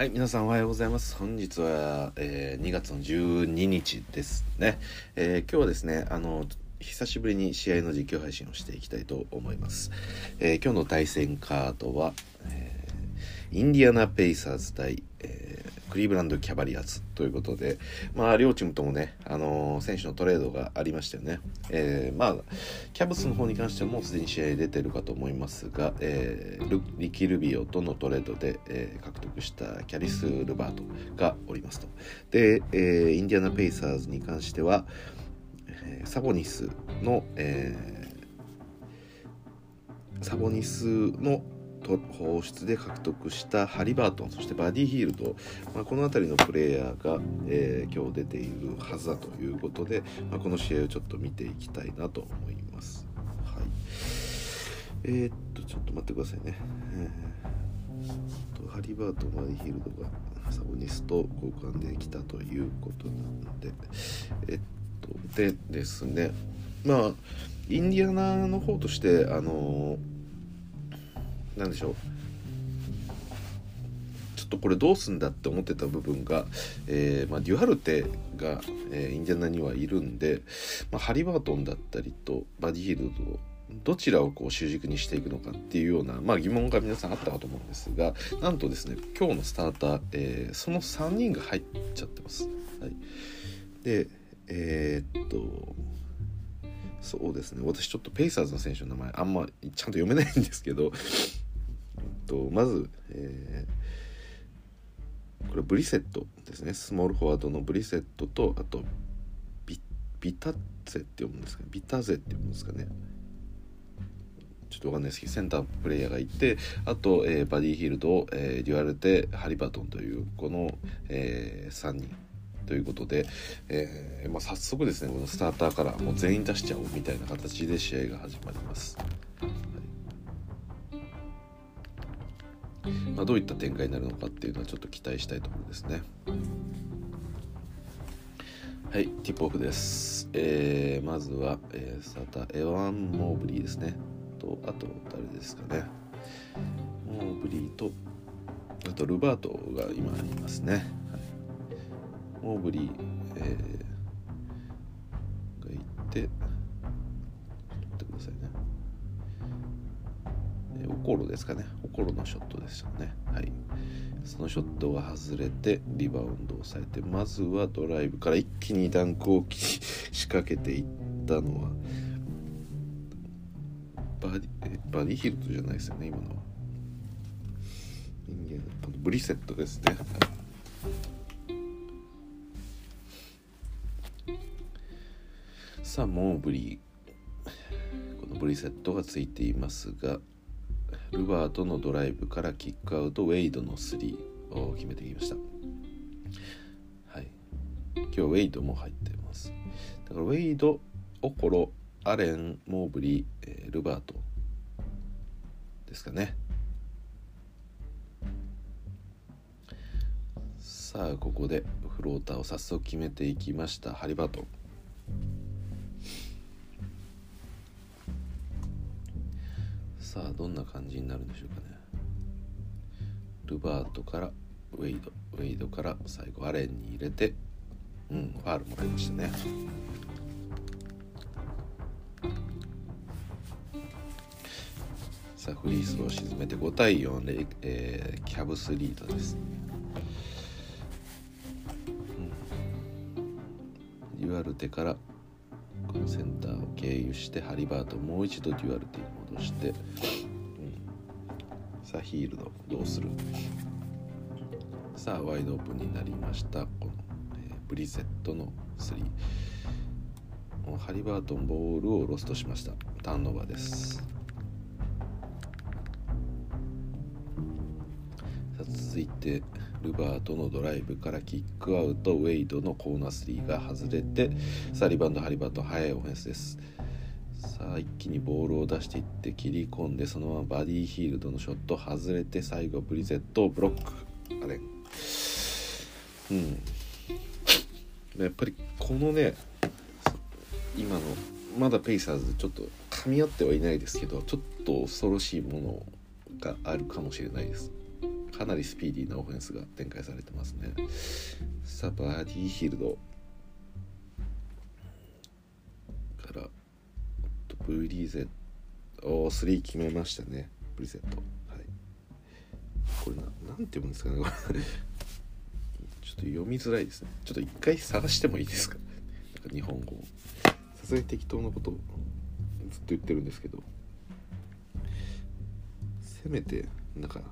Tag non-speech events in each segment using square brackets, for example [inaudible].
はい、皆さんおはようございます。本日は、えー2月の12日ですね。えー今日はですね、あの、久しぶりに試合の実況配信をしていきたいと思います。えー今日の対戦カードは、えーインディアナ・ペイサーズ対、クリーブランド・キャバリアーズということで、まあ、両チームともね、あのー選手のトレードがありましたよね。えーまあ、キャブスの方に関してはもうすでに試合出てるかと思いますが、えーリキ・ルビオとのトレードで、えー獲得したキャリス・ルバートがおりますと。で、えーインディアナ・ペイサーズに関しては、えーサボニスの、えーサボニスの放出で獲得したハリバートンそしてバディヒールド、まあ、この辺りのプレイヤーが、えー今日出ているはずだということで、まあ、この試合をちょっと見ていきたいなと思います。はい、えーっとちょっと待ってくださいね。えーとハリバートンバディヒールドがサボニスと交換できたということなのでえっとでですねまあインディアナの方としてあのなんでしょうちょっとこれどうすんだって思ってた部分が、えーまあ、デュアルテが、えーインディアナにはいるんで、まあ、ハリバートンだったりとバディヒールドどちらをこう主軸にしていくのかっていうような、まあ、疑問が皆さんあったかと思うんですがなんとですね今日のスターター、えーその3人が入っちゃってます。はい、でえーっとそうですね。私ちょっとペイサーズの選手の名前あんまちゃんと読めないんですけど、と、まず、えーこれブリセットですね。スモールフォワードのブリセットとあとビビタゼって読むんですかね。ビタゼって読むんですかね。ちょっとわかんないですけどセンタープレイヤーがいてあと、えーバディヒールド、えーデュアルテハリバトンというこの、え3人。ということで、えーまあ、早速ですねこのスターターからもう全員出しちゃおうみたいな形で試合が始まります。はいまあ、どういった展開になるのかっていうのはちょっと期待したいところですね。はい、ティップオフです。えーまずは、えースターターエワン・モーブリーですね。とあと誰ですかね。モーブリーとあとルバートが今いますね。はいモーブリー、えーがいて、ちょっと待ってくださいね。えーオコロですかね。オコロのショットでしたね。はい。そのショットが外れて、リバウンドをされて、まずはドライブから一気にダンクを仕掛けていったのは、バディバディヒルトじゃないですよね、今のは。人間ブリセットですね。さあモーブリこのブリセットがついていますがルバートのドライブからキックアウトウェイドの3を決めてきました。はい。今日ウェイドも入ってます。だからウェイドオコロアレンモーブリー、えールバートですかね。さあここでフローターを早速決めていきましたハリバート。ンさあどんな感じになるんでしょうかね。ルバートからウェイドウェイドから最後アレンに入れてうんファールもらいましたね。さあフリースを沈めて5対4で、えーキャブスリードです、うん、デュアルテからこのセンターを経由してハリバートンもう一度デュアルテに戻して、うん、さあヒールドどうする？さあワイドオープンになりました。この、えーブリセットの3もうハリバートンボールをロストしました。ターンオーバーです。さあ続いてルバートのドライブからキックアウト。ウェイドのコーナー3が外れてさあリバウンドハリバート速いオフェンスです。さあ一気にボールを出していって切り込んでそのままバディヒールドのショット外れて最後ブリゼットをブロック。あれ。うん。やっぱりこのね今のまだペイサーズちょっと噛み合ってはいないですけどちょっと恐ろしいものがあるかもしれないです。かなりスピーディーなオフェンスが展開されてますね。さあバーディーヒールドからブリゼットおー3決めましたね。ブリゼット。はい。これななんて読むんですかねこれ。[laughs] ちょっと読みづらいですね。ちょっと一回探してもいいですか？なんか日本語さすがに適当なことずっと言ってるんですけど。せめてなんか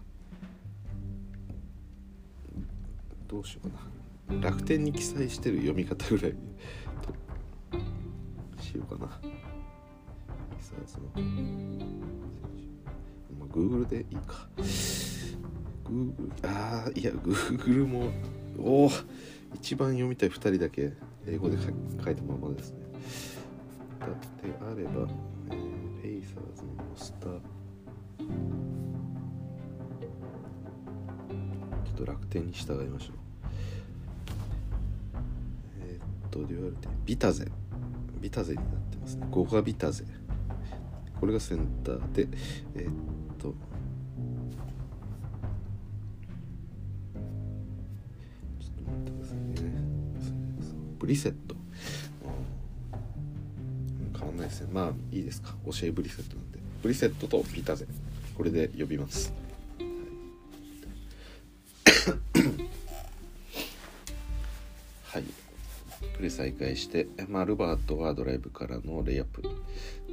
どうしようかな。楽天に記載してる読み方ぐらいとしようかな。さあそのまあ Google でいいか。Google ああいや Google もおお一番読みたい2人だけ英語で書いたままですね。だってあれば、えーペイサーズのスター。ちょっと楽天に従いましょう。えーっとデュアルテビタゼ。ビタゼになってますね。ゴガビタゼ。これがセンターでえーっとちょっと待ってくださいね。ブリセット。うん。変わんないですね。まあいいですか。教えブリセットなんで。ブリセットとビタゼ。これで呼びます。はい。プレー再開して、まあ、ルバートはドライブからのレイアップ。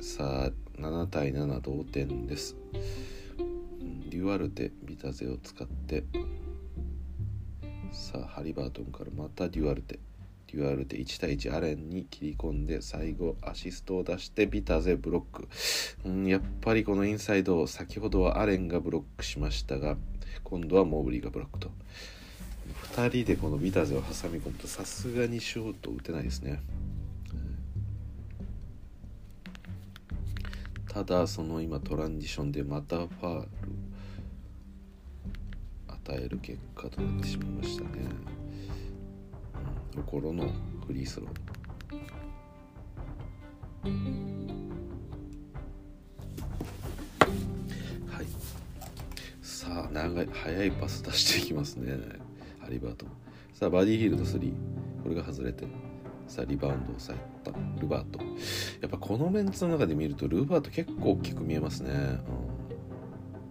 さあ7対7同点です。デュアルテビタゼを使ってさあハリバートンからまたデュアルテ。デュアルテ1対1アレンに切り込んで最後アシストを出してビタゼブロック、うん、やっぱりこのインサイド先ほどはアレンがブロックしましたが今度はモーブリーがブロックと。2人でこのビタゼを挟み込むとさすがにシュート打てないですね。ただその今トランジションでまたファール与える結果となってしまいましたね、うん、ところのフリースロー。はい。さあ長い速いパス出していきますね。ハリバート。さあバディヒールド3これが外れてさあリバウンドを抑えた。ルバート。やっぱこのメンツの中で見るとルバート結構大きく見えますね、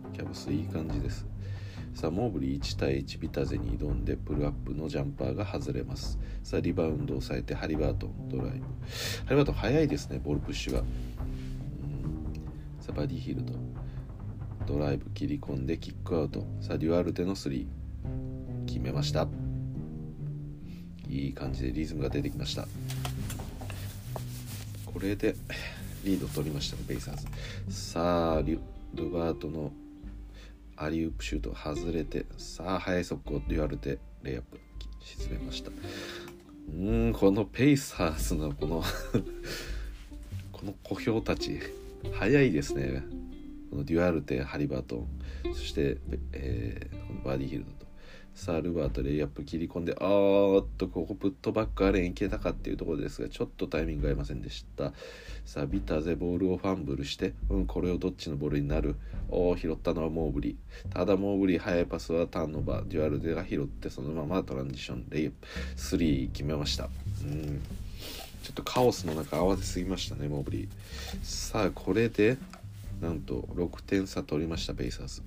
うん、キャブスいい感じです。さあモーブリー1対1ビタゼに挑んでプルアップのジャンパーが外れます。さあリバウンドを抑えてハリバートンドライブ。ハリバートン速いですねボールプッシュが、うん、さあバディヒルド。ドライブ切り込んでキックアウト。さあデュアルテの3決めました。いい感じでリズムが出てきました。これでリード取りましたペイサーズ。さあルバートのアリウープシュート外れてさあ速い速攻と言われてレイアップ沈めました。うんこのペイサーズのこの [laughs] この小兵たち速いですね。このデュアルテハリバートンそして、えー、このバディーヒルドと。さあルバートレイアップ切り込んであーっとここプットバックアレンいけたかっていうところですがちょっとタイミング合いませんでした。さあビターゼボールをファンブルしてうんこれをどっちのボールになる？おー拾ったのはモーブリー。ただモーブリー速いパスはターンオーバーデュアルテが拾ってそのままトランジションレイアップ3決めました。うん。ちょっとカオスの中慌てすぎましたねモーブリー。さあこれでなんと6点差取りましたペイサーズ。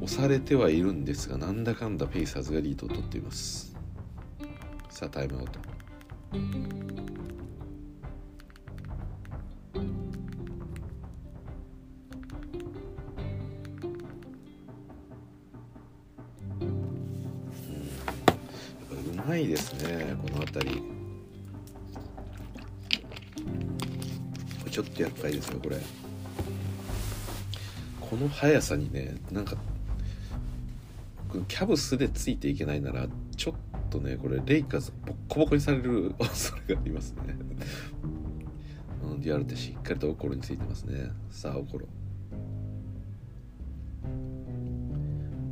押されてはいるんですがなんだかんだペイサーズがリードを取っています。さあタイムアウト。うまいですねこの辺り。ちょっと厄介ですよこれ。この速さにねなんかキャブスでついていけないならちょっとねこれレイカーズボッコボコにされる [laughs] 恐れがありますね。デュアルテしっかりとオコロについてますね。さあオコロ。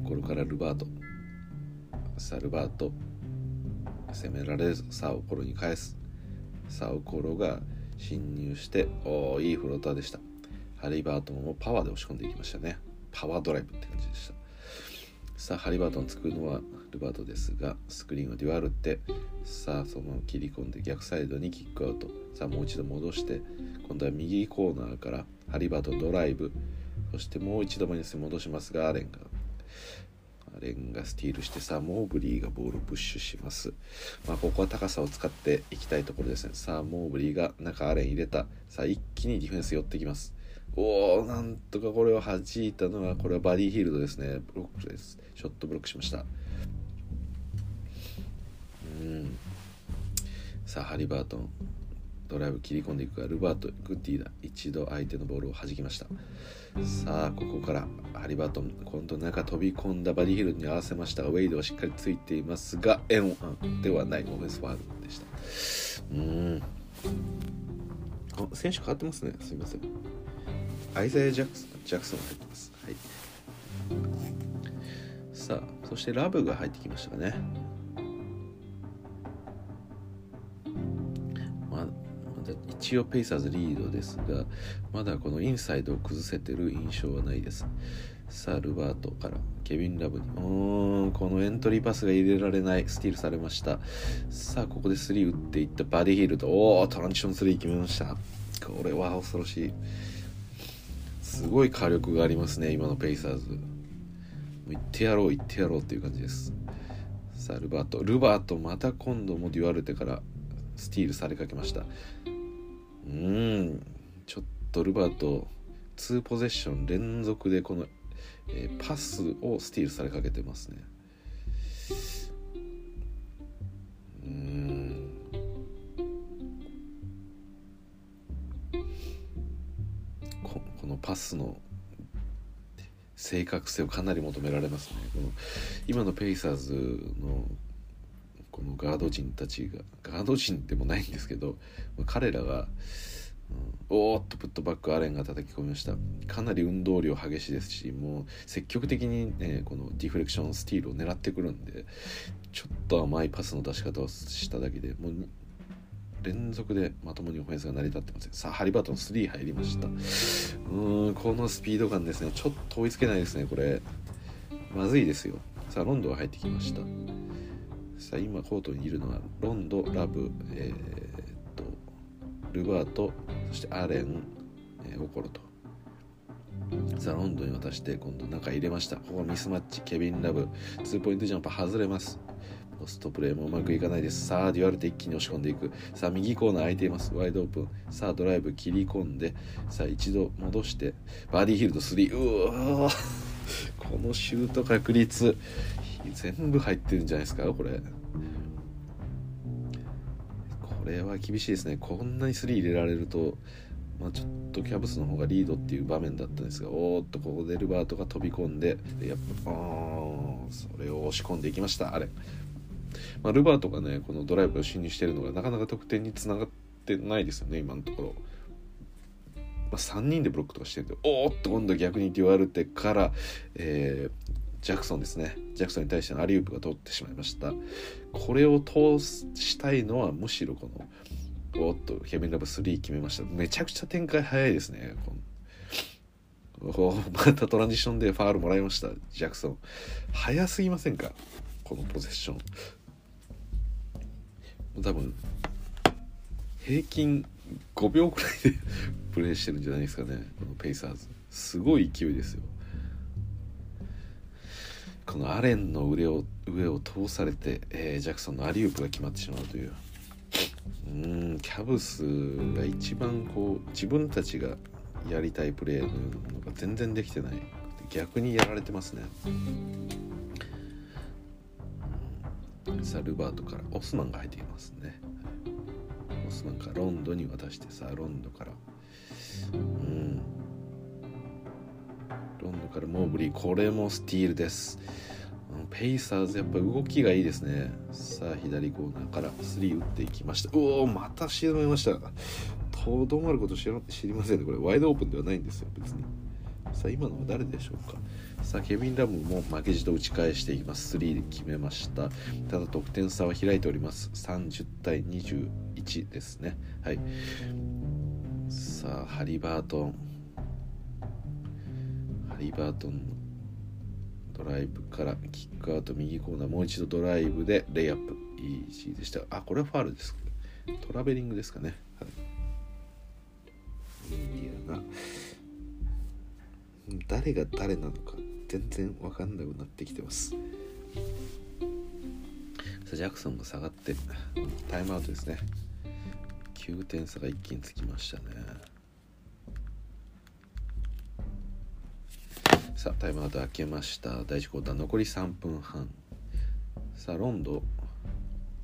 オコロからルバート。さあルバート。攻められず。さあオコロに返す。さあオコロが侵入しておおいいフローターでした。ハリバートンをパワーで押し込んでいきましたね。パワードライブって感じでした。さあハリバートン作るのはルバートですがスクリーンはデュアルテさあそのまま切り込んで逆サイドにキックアウト。さあもう一度戻して今度は右コーナーからハリバートンドライブ。そしてもう一度マイナスに戻しますがアレンがアレンがスティールしてさあモーブリーがボールをプッシュします。まあここは高さを使っていきたいところですね。さあモーブリーが中アレン入れた。さあ一気にディフェンス寄ってきます。おおなんとかこれを弾いたのはこれはバディヒールドですね。ブロックです。ショットブロックしました。うん。さあハリバートン。ドライブ切り込んでいくがルバートグッディだ。一度相手のボールを弾きました。さあここからハリバートン今度中飛び込んだバディヒールに合わせました。がウェイドはしっかりついていますがエンではない。オフェンスファールでした。うん。あ選手変わってますね。すいません。アイザヤ・ジャクソンジャクソンが入ってます。はい。さあ、そしてラブが入ってきましたかね。まだ一応ペイサーズリードですが、まだこのインサイドを崩せてる印象はないです。さあ、ルバートからケビン・ラブに。うん、このエントリーパスが入れられない。スティールされました。さあ、ここで3打っていったバディヒールと、おお、トランジション3決めました。これは恐ろしい。すごい火力がありますね今のペイサーズ。もう行ってやろう行ってやろうっていう感じです。さあルバート。ルバートまた今度もデュアルテからスティールされかけました。うーん。ちょっとルバート2ポゼッション連続でこの、えー、パスをスティールされかけてますね。パスの正確性をかなり求められますね。この今のペイサーズのこのガード陣たちがガード陣でもないんですけど彼らが、うん、おーっとプットバックアレンが叩き込みました。かなり運動量激しいですしもう積極的にねこのディフレクションスティールを狙ってくるんでちょっと甘いパスの出し方をしただけでもう連続でまともにオフェンスが成り立ってません。さあハリバートン3入りました。うーんこのスピード感ですね。ちょっと追いつけないですねこれ。まずいですよ。さあロンドが入ってきました。さあ今コートにいるのはロンドラブえー、っとルバートそしてアレン、えー、オコロと。さあロンドンに渡して今度中入れました。ここミスマッチ。ケビン・ラブ。ツーポイントジャンプ外れます。ポストプレーもうまくいかないです。さあ、デュアルテ一気に押し込んでいく。さあ、右コーナー空いています。ワイドオープン。さあ、ドライブ切り込んで、さあ、一度戻して、バーディーヒルド3。うわこのシュート確率、全部入ってるんじゃないですか、これ。これは厳しいですね。こんなに3入れられると、まあ、ちょっとキャブスの方がリードっていう場面だったんですがおーっとここでルバートが飛び込んでやっぱあそれを押し込んでいきましたあれまあ、ルバートがねこのドライブを侵入してるのがなかなか得点につながってないですよね今のところ。まあ、3人でブロックとかしてるんでおーっと今度逆にデュアルテから、えー、ジャクソンですね。ジャクソンに対してのアリウープが通ってしまいました。これを通したいのはむしろこのおっとケビン・ラブ3決めました。めちゃくちゃ展開早いですねおまたトランジションでファールもらいましたジャクソン。早すぎませんか？このポゼッション。多分平均5秒くらいで [laughs] プレーしてるんじゃないですかねこのペイサーズ。すごい勢いですよ。このアレンの上を上を通されて、えー、ジャクソンのアリウープが決まってしまうという。うんキャブスが一番こう自分たちがやりたいプレーが全然できてない。逆にやられてますね。さルバートからオスマンが入ってきますね、オスマンからロンドに渡してさロンドから。うん。ロンドからモーブリーこれもスティールです。ペイサーズやっぱ動きがいいですね。さあ左コーナーから3打っていきました。うおまた沈めました。とどまること知りませんね。これワイドオープンではないんですよ別に。さあ今のは誰でしょうか？さあケビン・ラムも負けじと打ち返しています。3で決めました。ただ得点差は開いております。30対21ですね。はい。さあハリバートン。ハリバートンのドライブからキックアウト右コーナー。もう一度ドライブでレイアップ。イージーでした。あこれはファールです。トラベリングですかね、はい、インディアが誰が誰なのか全然分かんなくなってきてます。さあジャクソンが下がってタイムアウトですね。9点差が一気につきましたね。さあタイムアウト開けました。第1クォーター残り3分半。さあロンド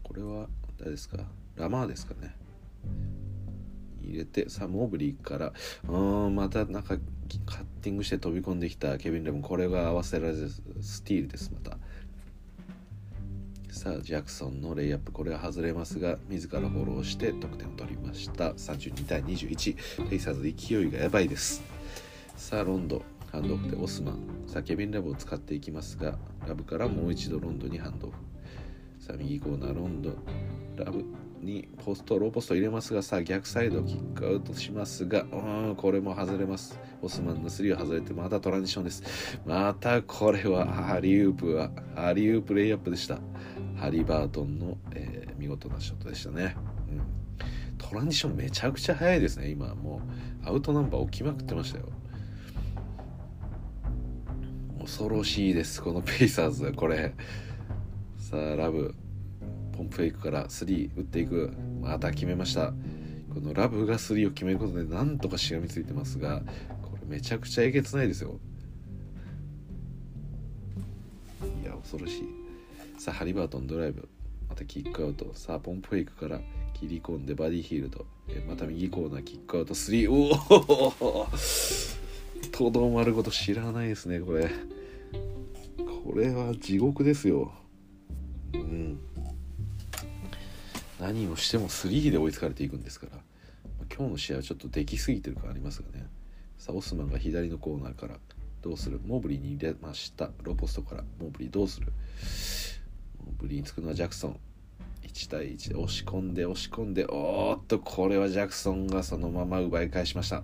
これは誰ですか？ラマーですかね。入れてさあモーブリーからうんまたなんかカッティングして飛び込んできたケビン・レブンこれが合わせられずスティールですまた。さあジャクソンのレイアップこれは外れますが自らフォローして得点を取りました。32対21ペイサーズ勢いがやばいです。さあロンドハンドオフでオスマン。さあケビン・ラブを使っていきますがラブからもう一度ロンドにハンドオフ。さあ右コーナーロンドラブ。にポストローポスト入れますがさあ逆サイドキックアウトしますがうんこれも外れます。オスマンの3は外れてまたトランジションです。またこれはハリウープはハリウープレイアップでした。ハリバートンの、えー、見事なショットでしたね、うん、トランジションめちゃくちゃ速いですね今。もうアウトナンバー起きまくってましたよ。恐ろしいですこのペイサーズこれ。さあラブ。ポンプフェイクから3打っていく。また決めました。このラブが3を決めることでなんとかしがみついてますがこれめちゃくちゃえげつないですよ。いや恐ろしい。さあハリバートンドライブ。またキックアウト。さあポンプフェイクから切り込んでバディヒールドまた右コーナーキックアウト。3おお [laughs] とどまること知らないですねこれ。これは地獄ですよ。うん。何をしても3で追いつかれていくんですから。今日の試合はちょっとできすぎてる感ありますがね。さあオスマンが左のコーナーからどうする？モブリーに入れました。ローポストからモーブリーどうする？モーブリーにつくのはジャクソン。1対1で押し込んで押し込んでおーっとこれはジャクソンがそのまま奪い返しました。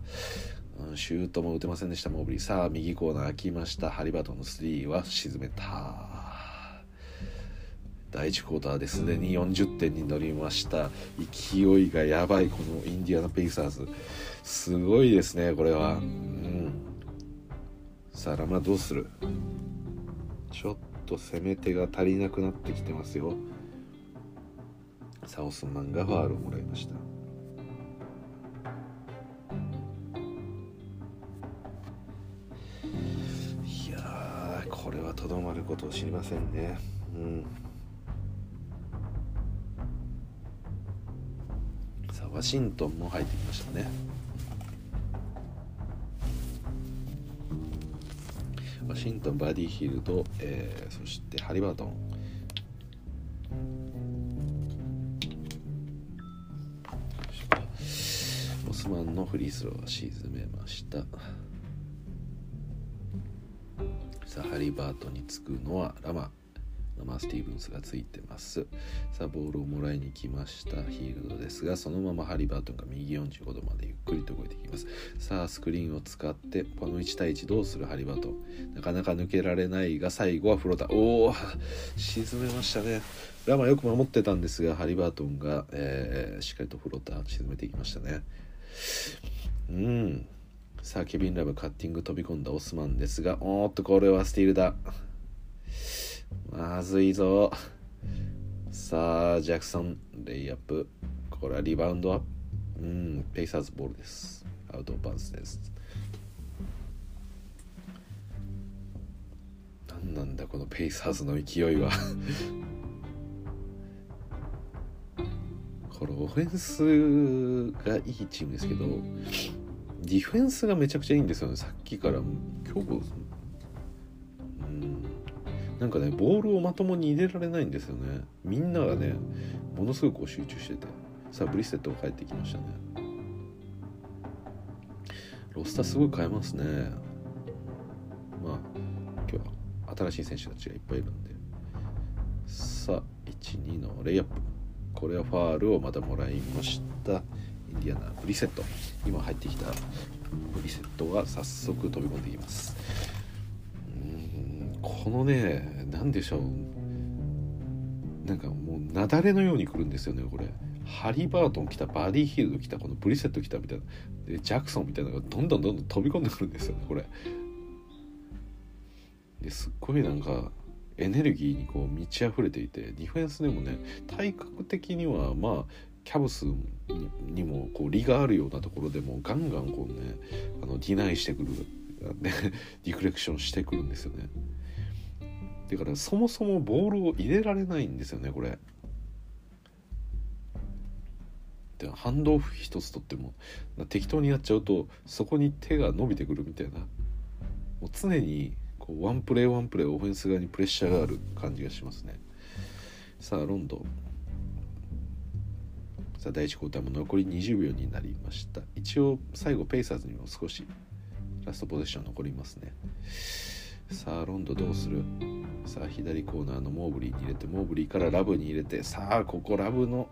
うん、シュートも打てませんでした。モーブリー。さあ右コーナー開きました。ハリバートンの3は沈めた。第1クォーターですでに40点に乗りました。勢いがやばいこのインディアナ・ペイサーズ。すごいですねこれは。うん。さあラムラどうする？ちょっと攻め手が足りなくなってきてますよ。サオスマンがファールをもらいました。いやこれはとどまることを知りませんね。うん。ワシントンも入ってきましたね。ワシントンバディヒルド、えー、そしてハリバートンオスマンのフリースローは沈めました。さあハリバートンにつくのはラマラマスティーブンスがついてます。さあボールをもらいに来ました。ヒールドですがそのままハリバートンが右45度までゆっくりと動いていきます。さあスクリーンを使ってこの1対1どうするハリバートン。なかなか抜けられないが最後はフローター。おお沈めましたね。ラマよく守ってたんですがハリバートンが、えー、しっかりとフローター沈めていきましたね。うん。さあケビン・ラブカッティング飛び込んだオスマンですがおーっとこれはスティールだ。まずいぞ。さあジャクソンレイアップ。これはリバウンドはうんペイサーズボールです。アウトバンスです。何なんだこのペイサーズの勢いは。[laughs] これオフェンスがいいチームですけどディフェンスがめちゃくちゃいいんですよね。さっきから今日なんかねボールをまともに入れられないんですよね。みんながねものすごく集中してて。さあブリステットが帰ってきましたね。ロスターすごい変えますね。まあ今日は新しい選手たちがいっぱいいるんで。さあ12のレイアップ。これはファールをまたもらいました。インディアナブリセット。今入ってきたブリセットが早速飛び込んでいきます。このね何でしょう。なんかもう雪崩のように来るんですよねこれ。ハリバートン来たバディヒールド来たこのブリセット来たみたいな。でジャクソンみたいなのがどんどんどんどん飛び込んでくるんですよねこれ。ですっごいなんかエネルギーにこう満ち溢れていてディフェンスでもね体格的にはまあキャブスにもこう利があるようなところでもガンガンこうねあのディナイしてくる、ね、ディフレクションしてくるんですよね。だからそもそもボールを入れられないんですよねこれ。でハンドオフ一つとっても適当にやっちゃうとそこに手が伸びてくるみたいな。もう常にこうワンプレーワンプレーオフェンス側にプレッシャーがある感じがしますね。さあロンドン。さあ第1クォーターも残り20秒になりました。一応最後ペイサーズにも少しラストポゼッション残りますね。さあロンドどうする？さあ左コーナーのモーブリーに入れてモーブリーからラブに入れてさあここラブの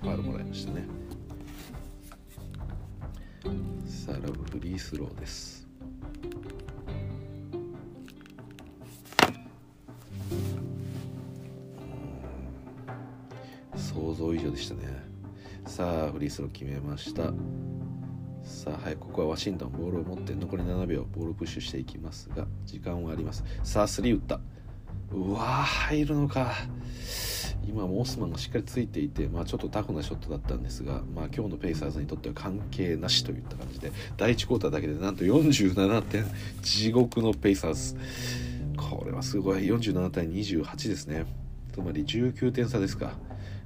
ファールもらいましたね。さあラブフリースローです。想像以上でしたね。さあフリースロー決めました。さあはいここはワシントンボールを持って残り7秒ボールプッシュしていきますが時間はあります。さあ3打った。うわ入るのか。今もオスマンがしっかりついていて、まあ、ちょっとタフなショットだったんですが、まあ、今日のペイサーズにとっては関係なしといった感じで第1クォーターだけでなんと47点地獄のペイサーズ。これはすごい。47対28ですね。つまり19点差ですか。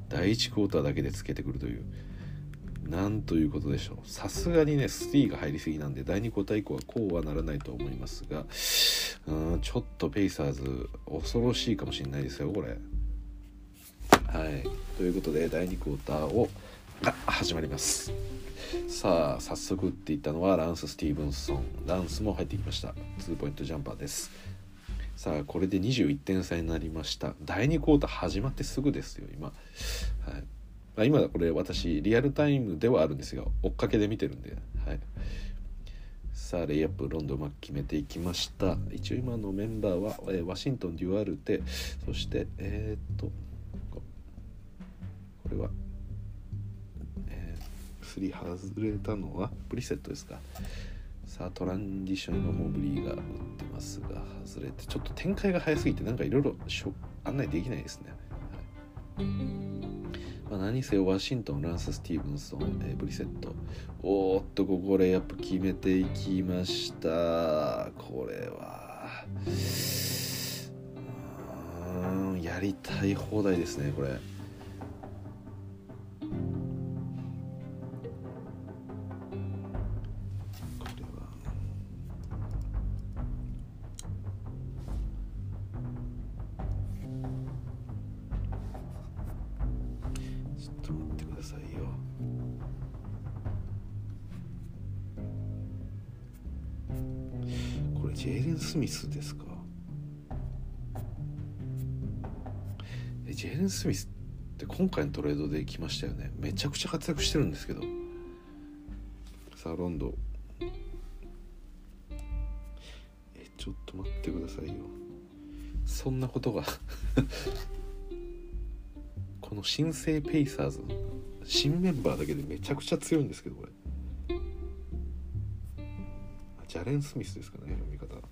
第1クォーターだけでつけてくるという。なんということでしょう。さすがにねスティーが入りすぎなんで第2クォーター以降はこうはならないと思いますがうんちょっとペイサーズ恐ろしいかもしれないですよこれ。はい。ということで第2クォーターをが始まります。さあ早速打っていったのはランス・スティーブンソン。ランスも入ってきました。ツーポイントジャンパーです。さあこれで21点差になりました。第2クォーター始まってすぐですよ今。はい。まあ、今これ私リアルタイムではあるんですが追っかけで見てるんで、はい、さあレイアップロンドンマッ決めていきました。一応今のメンバーは、えー、ワシントン・デュアルテ。そしてえー、っとこれは、えー、3外れたのはプリセットですか。さあトランディションのモブリーが打ってますが外れてちょっと展開が早すぎてなんかいろいろ案内できないですね、はい。まあ、何せワシントンランス・スティーブンソン、えー、ブリセット。おーっとここでやっぱ決めていきました。これは。うんやりたい放題ですねこれ。スミスですか？ジェレン・スミスって今回のトレードで来ましたよね。めちゃくちゃ活躍してるんですけど。さあロンド。えちょっと待ってくださいよ。そんなことが。[laughs] この新生ペイサーズ新メンバーだけでめちゃくちゃ強いんですけどこれ。ジャレン・スミスですかね読み方。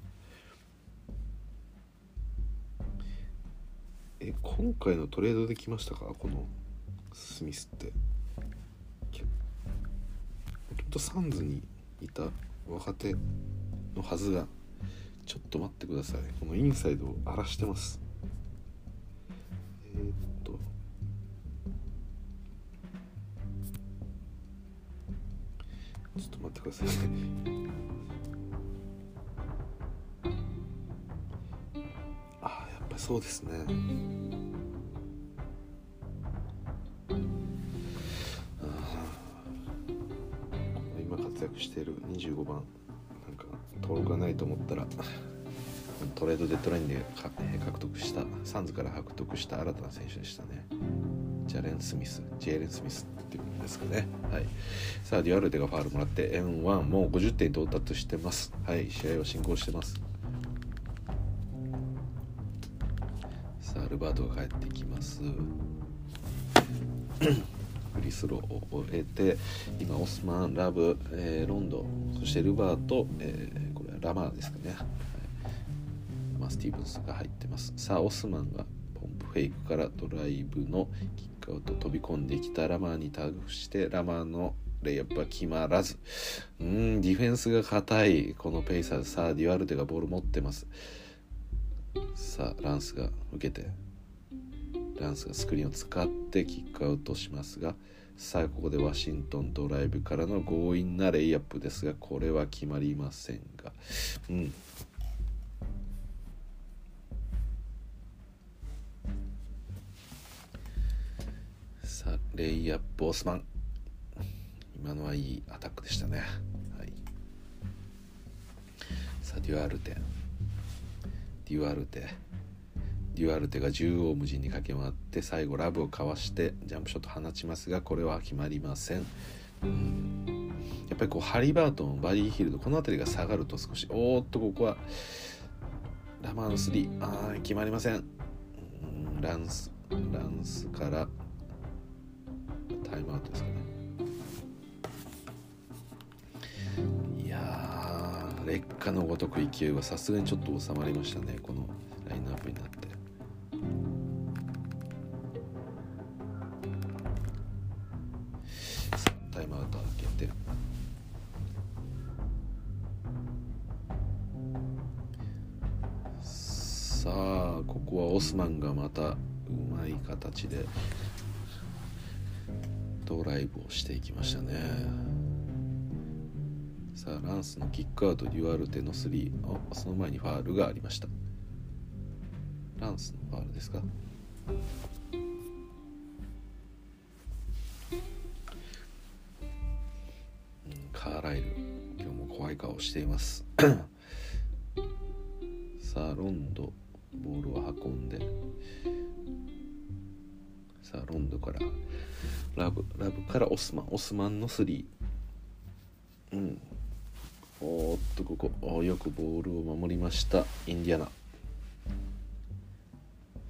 え今回のトレードで来ましたか？このスミスって。もともとサンズにいた若手のはずがちょっと待ってください。このインサイドを荒らしてます。えー、っと。ちょっと待ってください。そうですね。今活躍している25番なんか登録がないと思ったらトレードデッドラインで獲得したサンズから獲得した新たな選手でしたね。ジャレン・スミスジェーレン・スミスっていうんですかね。はい。さあデュアルテがファールもらって N1 もう50点到達してます。はい。試合は進行してます。さあルバートが帰ってきます。[clears throat] フリースローを終えて今オスマンラブ、えー、ロンドそしてルバート、えー、これはラマーですかね、はい。まあ、スティーブンスが入ってます。さあオスマンがポンプフェイクからドライブのキックアウト飛び込んできたラマーにタグしてラマーのレイアップは決まらず。うんディフェンスが硬いこのペイサーズ。さあデュアルテがボール持ってます。さあランスが受けて。ランスがスクリーンを使ってキックアウトしますがさあここでワシントンドライブからの強引なレイアップですがこれは決まりませんが。うん。さあレイアップオスマン。今のはいいアタックでしたね、はい、さあデュアルテ。デュアルテ。デュアルテが縦横無尽に駆け回って最後ラブをかわしてジャンプショット放ちますがこれは決まりません、うん、やっぱりこうハリバートンバディヒルドこの辺りが下がると少しおーっとここはラマンスリー。あー決まりません、うん、ランスランスからタイムアウトですかね。いや劣化のごとく勢いはさすがにちょっと収まりましたね。このラインナップになって。さあここはオスマンがまたうまい形でドライブをしていきましたね。さあランスのキックアウトデュアルテの3あその前にファールがありました。ランスのファールですか？カーライル。今日も怖い顔しています。[coughs] さあロンドボールを運んで。さあロンドからラブラブからオスマンオスマンの3うん。おっとここよくボールを守りました。インディアナ。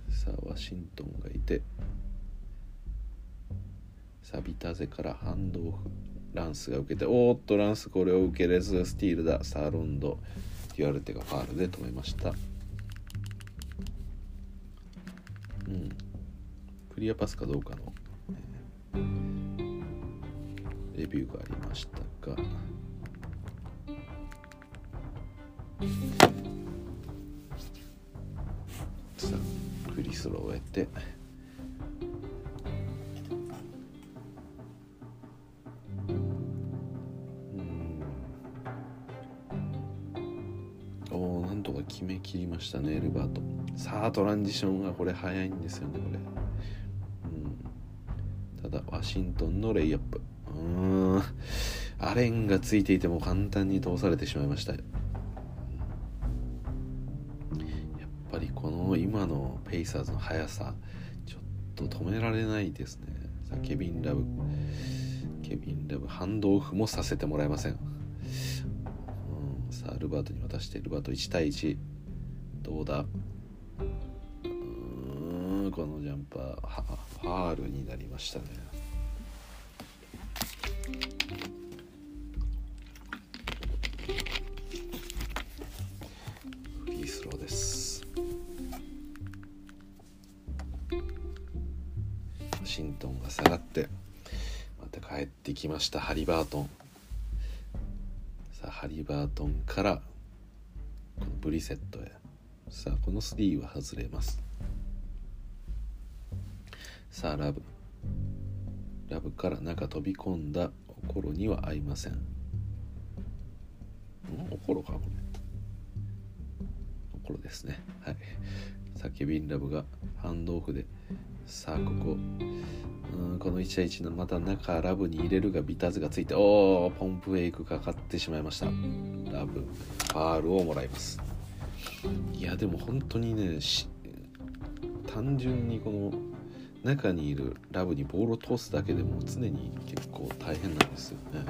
さあワシントンがいて。さあビタゼからハンドオフランスが受けて。おっとランスこれを受けれずスティールだ。さあロンドデュアルテがファールで止めました。うん。クリアパスかどうかの、えー、レビューがありましたが。さあフリスロー終えて。おなんとか決めきりましたねエルバート。さあトランジションがこれ早いんですよねこれ、うん、ただワシントンのレイアップ。うん。アレンがついていても簡単に通されてしまいました。イサーズの速さちょっと止められないですね。さあケビン・ラブ。ケビン・ラブハンドオフもさせてもらえません、うん、さあルバートに渡してルバート1対1どうだ？このジャンパーファールになりましたね。ハリバートン。さあハリバートンからこのブリセットへ。さあこの3は外れます。さあラブ。ラブから中飛び込んだおころには合いません。おころかこれ。おころですね。はい。さあケビン・ラブがハンドオフでさあここ。うんこの1対1のまた中ラブに入れるがビターズがついておおポンプウェイクかかってしまいました。ラブファールをもらいます。いやでも本当にね単純にこの中にいるラブにボールを通すだけでも常に結構大変なんですよね。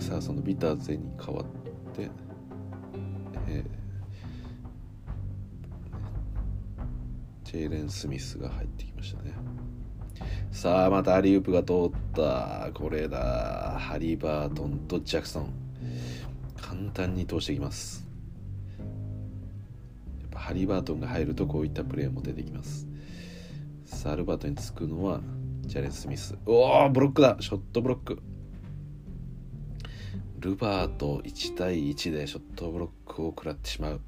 さあそのビターゼに代わって、ジェイレン・スミスが入ってきましたね。さあまたアリウープが通った。これだ。ハリバートンとジャクソン。簡単に通していきます。やっぱハリバートンが入るとこういったプレーも出てきます。さあアルバートにつくのはジャレン・スミス。おおブロックだ。ショットブロック。ルバート1対1でショットブロックを食らってしまう。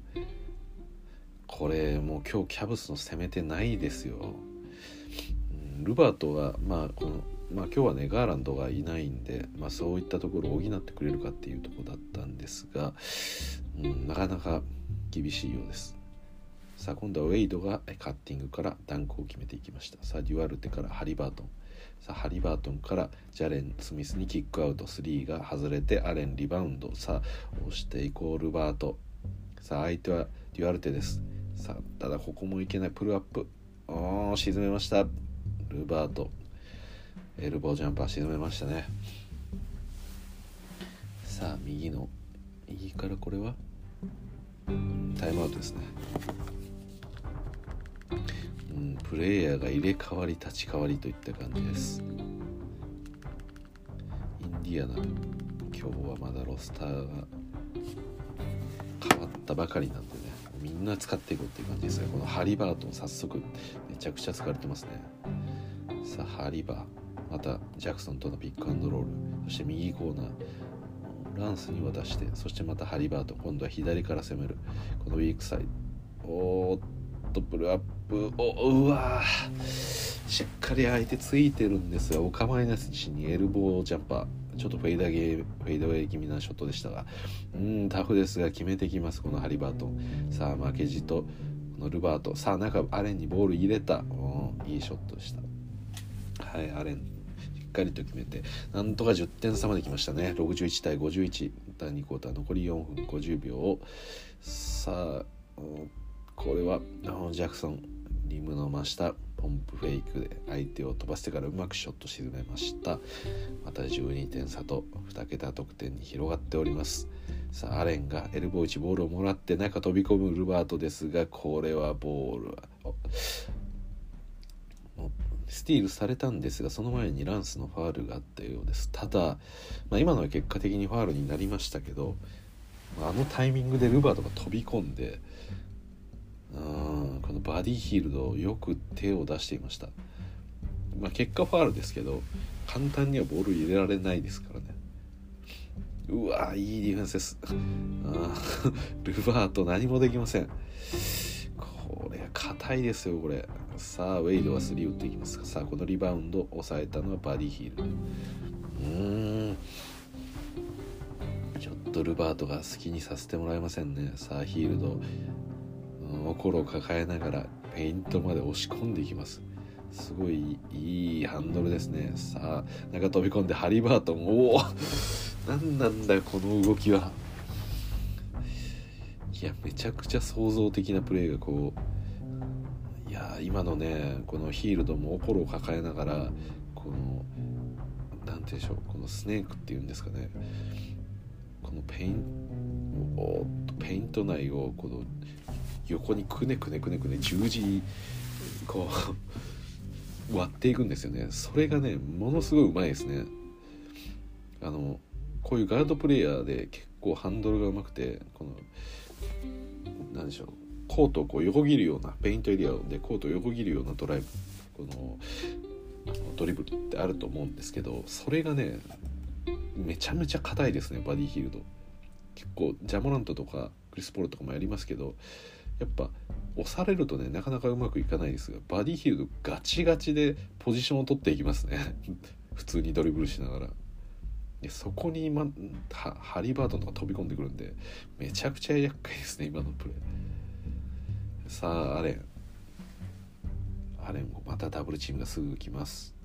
これもう今日キャブスの攻めてないですよ。ルバートはまあこのまあ今日はねガーランドがいないんで、まあ、そういったところを補ってくれるかっていうとこだったんですが、うん、なかなか厳しいようです。さあ今度はウェイドがカッティングからダンクを決めていきました。さあデュアルテからハリバートン。さあハリバートンからジャレン・スミスにキックアウト。3が外れてアレンリバウンド。さあ押していこうルバートさあ相手はデュアルテです。さあただここもいけない。プルアップ。おー沈めました。ルバート。エルボージャンパー沈めましたね。さあ右の。右からこれは？タイムアウトですね。うんプレイヤーが入れ替わり立ち替わりといった感じです。インディアナ今日はまだロスターが変わったばかりなんでね。みんな使っていこうっていう感じですがこのハリバートン早速めちゃくちゃ使われてますね。さあハリバーまたジャクソンとのピックアンドロール。そして右コーナーランスに渡してそしてまたハリバート今度は左から攻める。このウィークサイド。おーっとプルアップ。おうわしっかり相手ついてるんですがお構いなしにエルボージャンパーちょっとフェイダゲーフェイドウェイ気味なショットでしたが。うんタフですが決めてきますこのハリバート。ンさあ負けじとこのルバート。さあ中アレンにボール入れた。いいショットでした。はいアレン。しっかりと決めて。なんとか10点差まで来ましたね。61対51第2クォーター残り4分50秒。さあこれはジャクソンリムの真下ポンプフェイクで相手を飛ばしてからうまくショット沈めました。また12点差と2桁得点に広がっております。さあアレンがエルボー1ボールをもらって中飛び込むルバートですがこれはボールはスティールされたんですがその前にランスのファールがあったようです。ただ、まあ、今のは結果的にファールになりましたけどあのタイミングでルバートが飛び込んでうんこのバディヒールドよく手を出していました、まあ、結果ファールですけど簡単にはボール入れられないですからね。うわいいディフェンスです。[laughs] ルバート何もできません。これ硬いですよこれ。さあウェイドは3打っていきます。さあこのリバウンド抑えたのはバディヒール。ドうん。ちょっとルバートが好きにさせてもらえませんね。さあヒールド。心を抱えながらペイントまで押し込んでいきます。すごいいいハンドルですね。さあ中飛び込んでハリバートンおお何なんだこの動きは。いやめちゃくちゃ創造的なプレーがこういや今のねこのヒールドも心を抱えながらこの何て言うんでしょうこのスネークっていうんですかね。このペインおペイント内をこの横にくねくねくねくね十字にこう [laughs] 割っていくんですよね。それがねものすごいうまいですね。あのこういうガードプレイヤーで結構ハンドルがうまくてこの何でしょうコートをこう横切るようなペイントエリアでコートを横切るようなドライブこのドリブルってあると思うんですけどそれがねめちゃめちゃ硬いですねバディヒールド結構ジャモラントとかクリス・ポールとかもやりますけどやっぱ押されるとねなかなかうまくいかないですがバディヒールドガチガチでポジションを取っていきますね。[laughs] 普通にドリブルしながら。でそこに、ま、ハリバートンとか飛び込んでくるんでめちゃくちゃ厄介ですね今のプレー。さあアレン。アレンもまたダブルチームがすぐ来ます。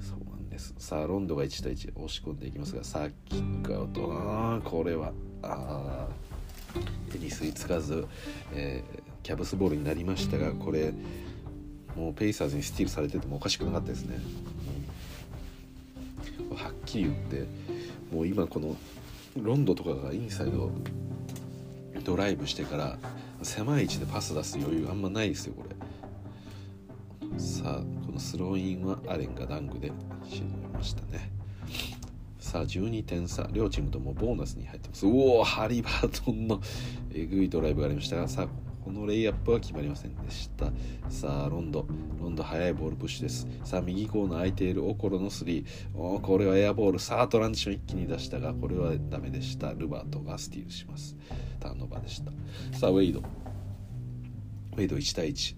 そうなんです。さあロンドが1対1押し込んでいきますがさあキックアウト。あこれは。あ手に吸い付かず、えー、キャブスボールになりましたがこれもうペイサーズにスティールされててもおかしくなかったですね、はっきり言ってもう今このロンドとかがインサイドドライブしてから狭い位置でパス出す余裕あんまないですよこれ。さあこのスローインはアレンがダンクで沈めましたね。さあ12点差両チームともボーナスに入ってます。おおハリバートンのえぐいドライブがありましたがさあこのレイアップは決まりませんでした。さあロンドロンド速いボールプッシュです。さあ右コーナー空いているオコロの3おこれはエアボール。さあトランジション一気に出したがこれはダメでした。ルバートがスティールします。ターンオーバーでした。さあウェイド。ウェイド1対1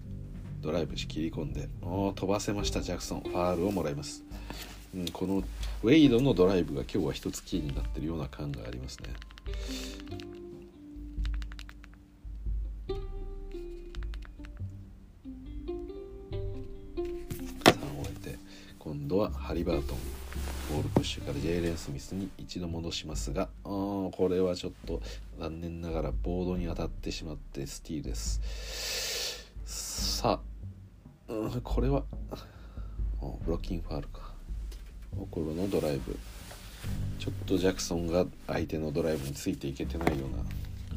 ドライブし切り込んで。お飛ばせましたジャクソン。ファールをもらいます。うん、このウェイドのドライブが今日は一つキーになってるような感がありますね。さあ終えて今度はハリバートンボールプッシュからジェイレン・スミスに一度戻しますがこれはちょっと残念ながらボードに当たってしまってスティールですさあ、うん、これはブロッキングファールかころのドライブ。ちょっとジャクソンが相手のドライブについていけてないような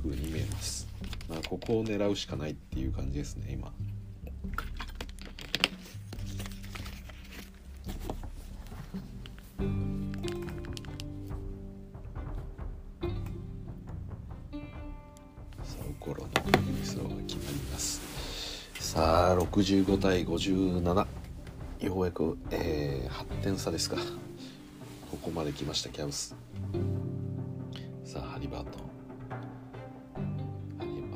風に見えます、まあ、ここを狙うしかないっていう感じですね今。さあオコロのフリースローが決まります。さあ65対57ようやく、えー、8点差ですか。ここまで来ましたキャブス。さあハリバートン。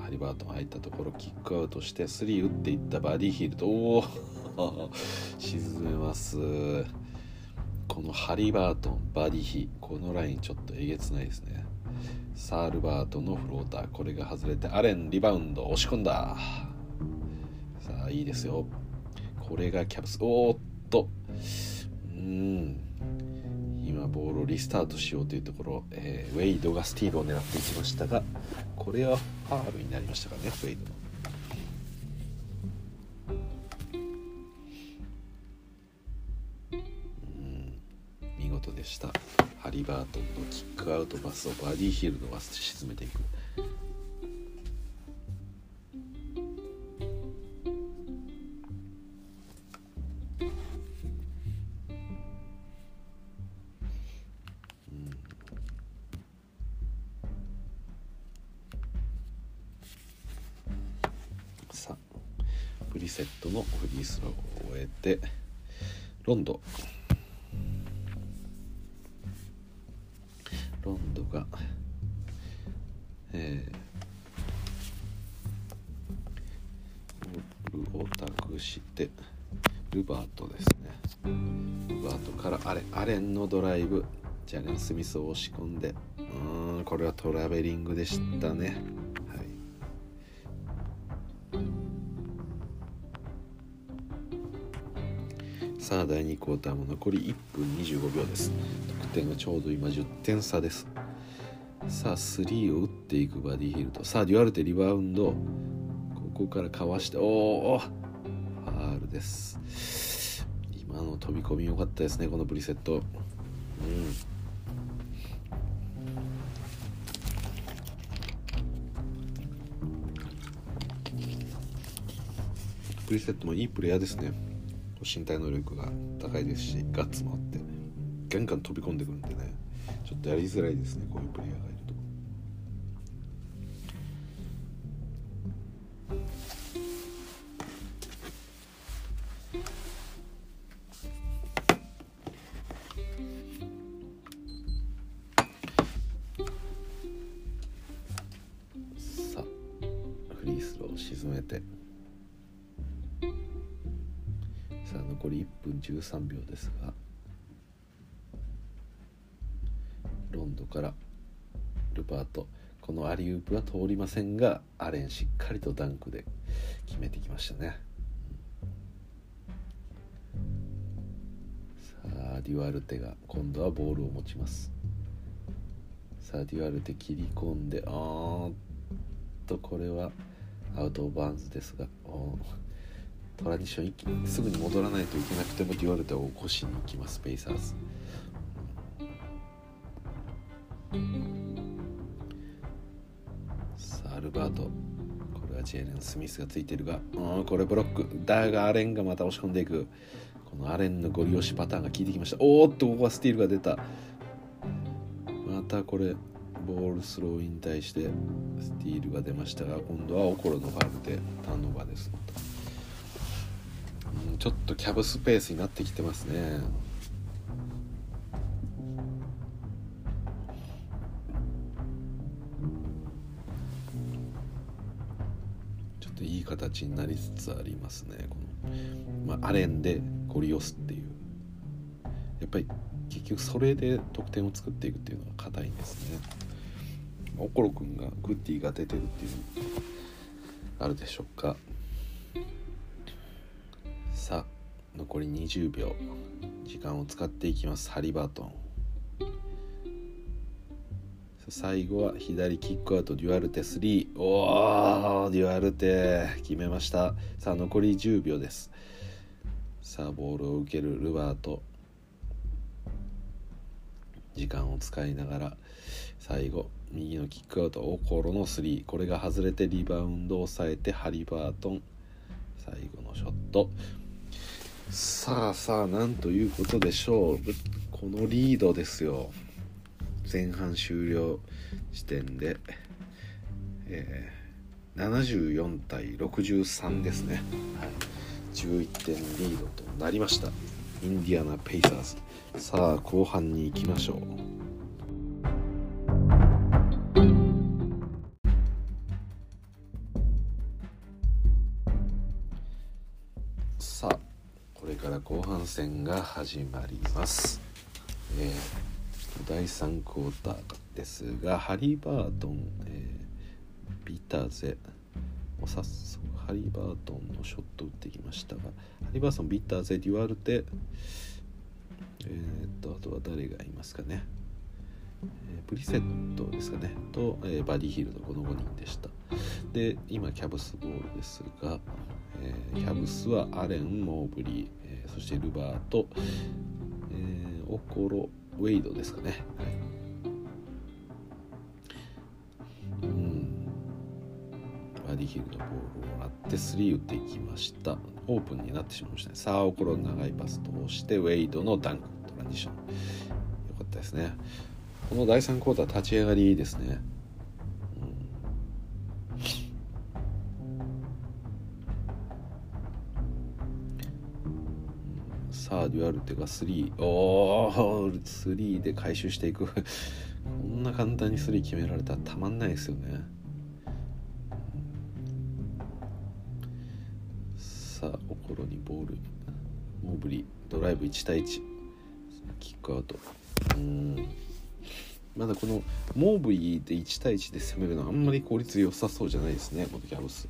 ハリバートン入ったところキックアウトして3打っていったバディヒール。ドおお沈めます。このハリバートンバディヒこのラインちょっとえげつないですね。サールバートのフローター。これが外れてアレンリバウンド押し込んだ。さあいいですよ。これがキャブス。おーっと。うん。今ボールをリスタートしようというところ、えー、ウェイドがスティールを狙っていきましたがこれはファールになりましたかねウェイドの。見事でした。ハリバートンのキックアウトパスをバディヒールドが沈めていく。ジャレン・スミスを押し込んで。うんこれはトラベリングでしたね。さあ第2クォーターも残り1分25秒です。得点がちょうど今10点差です。さあ3を打っていくバディヒルト。さあデュアルテリバウンド。ここからかわしておおファールです。今の飛び込み良かったですねこのブリセット。うん。プリセットもいいプレイヤーですね。身体能力が高いですしガッツもあってガンガン飛び込んでくるんでねちょっとやりづらいですねこういうプレイヤーがいる通りませんがアレンしっかりとダンクで決めてきましたねさあデュアルテが今度はボールを持ちますさあデュアルテ切り込んであーっとこれはアウト・オブ・バウンズですがトランジションすぐに戻らないといけなくてもデュアルテを起こしに行きますペイサーズ。さあアルバートこれがジェーレン・スミスがついてるがうんこれブロック。だがアレンがまた押し込んでいく。このアレンのゴリ押しパターンが効いてきました。おーっとここはスティールが出た。またこれボールスローに対してスティールが出ましたが今度はオコロのファウルでターンオーバーです。ちょっとキャブスペースになってきてますね。といい形になりつつありますね。この、まあ、アレンでゴリ押すっていう。やっぱり結局それで得点を作っていくっていうのが硬いんですね。オコロ君がグッディが出てるっていうのあるでしょうか。さあ残り20秒。時間を使っていきます。ハリバートン。最後は左キックアウトデュアルテ3おーデュアルテ。決めました。さあ残り10秒です。さあボールを受けるルバート。時間を使いながら最後右のキックアウトオコロの3これが外れてリバウンドを抑えてハリバートン。最後のショット。さあさあなんということでしょう。このリードですよ。前半終了時点で、えー、74対63ですね、はい、11点リードとなりました。インディアナ・ペイサーズ。さあ後半に行きましょう。さあこれから後半戦が始まります、えー、第3クォーターですがハリバートン、えー、ビターゼ。もう早速ハリバートンのショット打ってきましたがハリバートンビターゼデュアルテ。えー、っとあとは誰がいますかね、えー、プリセットですかね。と、えー、バディヒールドこの5人でした。で今キャブスボールですが、えー、キャブスはアレン・モーブリー、え、そしてルバート、えー、オコロ。ウェイドですかね、はい、うん。バディヒルのボールをもらって3打っていきました。オープンになってしまいましたね。さあオコロ長いパス通してウェイドのダンクトランジション。よかったですね。この第3クォーター立ち上がりですね、さあデュアルテが3おお3で回収していく。[laughs] こんな簡単に3決められたらたまんないですよね。さあオコロにボール。モーブリドライブ1対1キックアウト。うん。まだこのモーブリーで1対1で攻めるのはあんまり効率良さそうじゃないですねこのキャブス。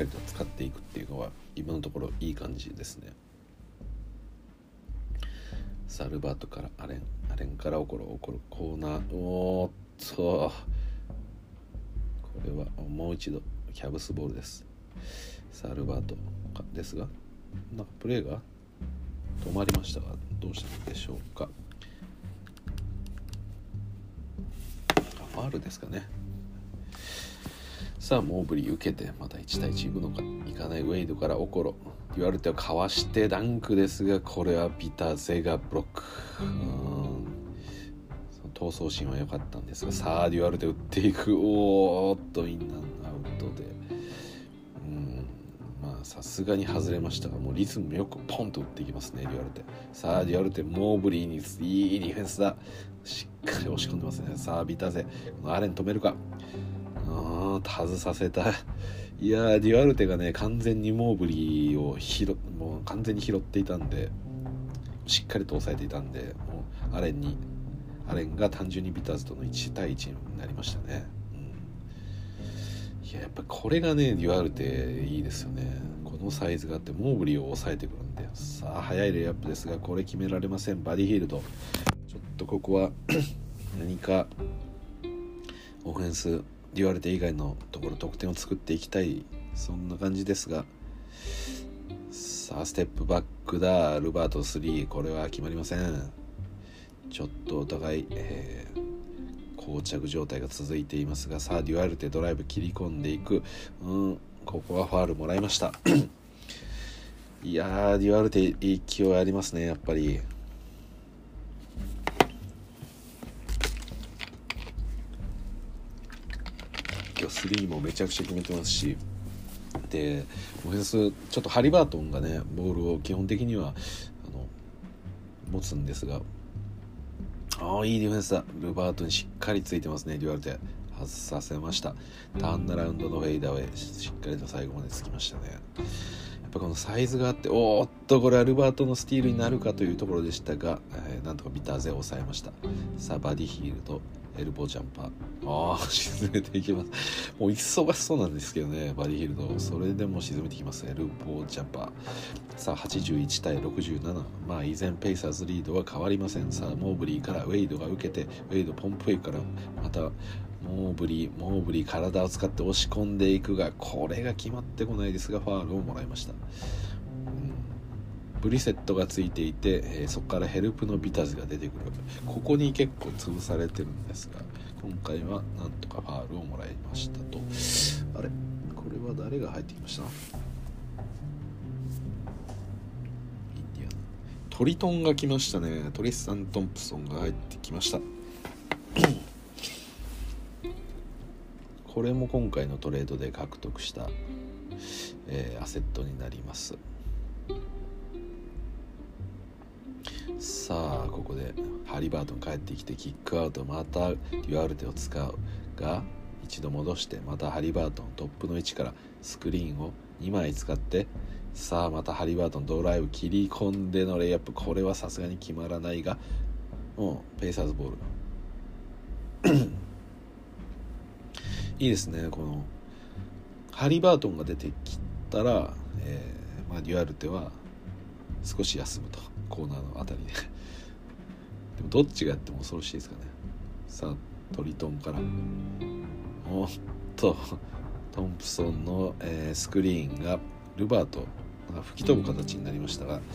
かりと使っていくっていうのは今のところいい感じですね。サルバートからアレンアレンから起こる起こるコーナー。おーっと。これはもう一度キャブスボールです。サルバートですがなんかプレーが止まりましたがどうしたんでしょうか。ファールですかね。さあモーブリー受けてまた1対1いくのかいかないウェイドからオコロデュアルテをかわしてダンクですがこれはビタゼがブロック。闘争心は良かったんですがさあデュアルテ打っていく。おーっとインナーアウトで。うん。まあさすがに外れましたがもうリズムよくポンと打っていきますねデュアルテさあデュアルテモーブリーにいいディフェンスだ。しっかり押し込んでますね。さあビタゼアレン止めるか。外させたい。やーデュアルテがね完全にモーブリーを拾もう完全に拾っていたんでしっかりと抑えていたんでもうアレンにアレンが単純にビターズとの1対1になりましたね、うん、いややっぱこれがねデュアルテいいですよね。このサイズがあってモーブリーを抑えてくるんでさあ速いレイアップですがこれ決められません。バディヒールド。ちょっとここは [clears throat] 何かオフェンスデュアルテ以外のところ得点を作っていきたいそんな感じですがさあステップバックだルバート3これは決まりません。ちょっとお互い、えー、膠着状態が続いていますがさあデュアルテドライブ切り込んでいく。うんここはファールもらいました。[coughs] いやーデュアルテ勢いありますねやっぱり。今日3もめちゃくちゃ決めてますしでオフェンスちょっとハリバートンがねボールを基本的にはあの持つんですがああいいディフェンスだ。ルバートにしっかりついてますねデュアルテ外させました。ターンアラウンドのフェイダーウェイ。しっかりと最後までつきましたね。やっぱこのサイズがあっておっとこれはルバートのスティールになるかというところでしたが、えー、なんとかビターゼを抑えました。さあバディヒールドエルボージャンパー。ああ沈めていきます。もう忙しそうなんですけどねバディヒルド。それでも沈めてきますエルボージャンパー。さあ81対67まあ依然ペイサーズリードは変わりません。さあモーブリーからウェイドが受けてウェイドポンプウェイからまたモーブリーモーブリー体を使って押し込んでいくがこれが決まってこないですがファールをもらいました、うん、ブリセットがついていて、え、そこからヘルプのビタズが出てくる。ここに結構潰されてるんですが今回はなんとかファールをもらいましたと。あれ？これは誰が入ってきました？トリトンが来ましたね。トリスサン・トンプソンが入ってきました。これも今回のトレードで獲得した、えー、アセットになります。さあここでハリバートン帰ってきてキックアウトまた。デュアルテを使う。が一度戻してまたハリバートントップの位置からスクリーンを2枚使ってさあまたハリバートンドライブ切り込んでのレイアップ。これはさすがに決まらないが。もうペイサーズボール。いいですね。このハリバートンが出てきたら、えーまあ、デュアルテは少し休むとコーナーのあたりで。[laughs] でもどっちがやっても恐ろしいですかね。さあトリトンから。おっと。トンプソンの、えー、スクリーンがルバートが吹き飛ぶ形になりましたが。[clears throat]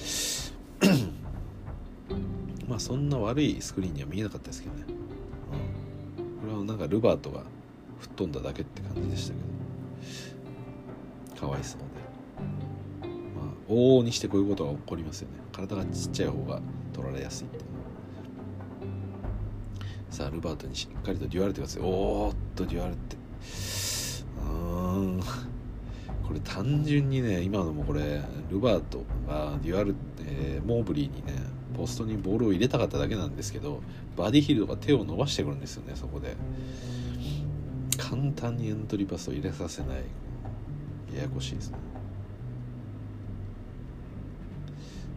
まあそんな悪いスクリーンには見えなかったですけどね、うん、これはなんかルバートが吹っ飛んだだけって感じでしたけど。かわいそうで。往々にしてこういうことが起こりますよね。体がちっちゃい方が取られやすいってさあルバートにしっかりとデュアルテがついおーっとデュアルテ。うーん。これ単純にね今のもこれルバートがデュアル、えー、モーブリーにねポストにボールを入れたかっただけなんですけどバディヒルドが手を伸ばしてくるんですよねそこで。簡単にエントリーパスを入れさせない。ややこしいですね。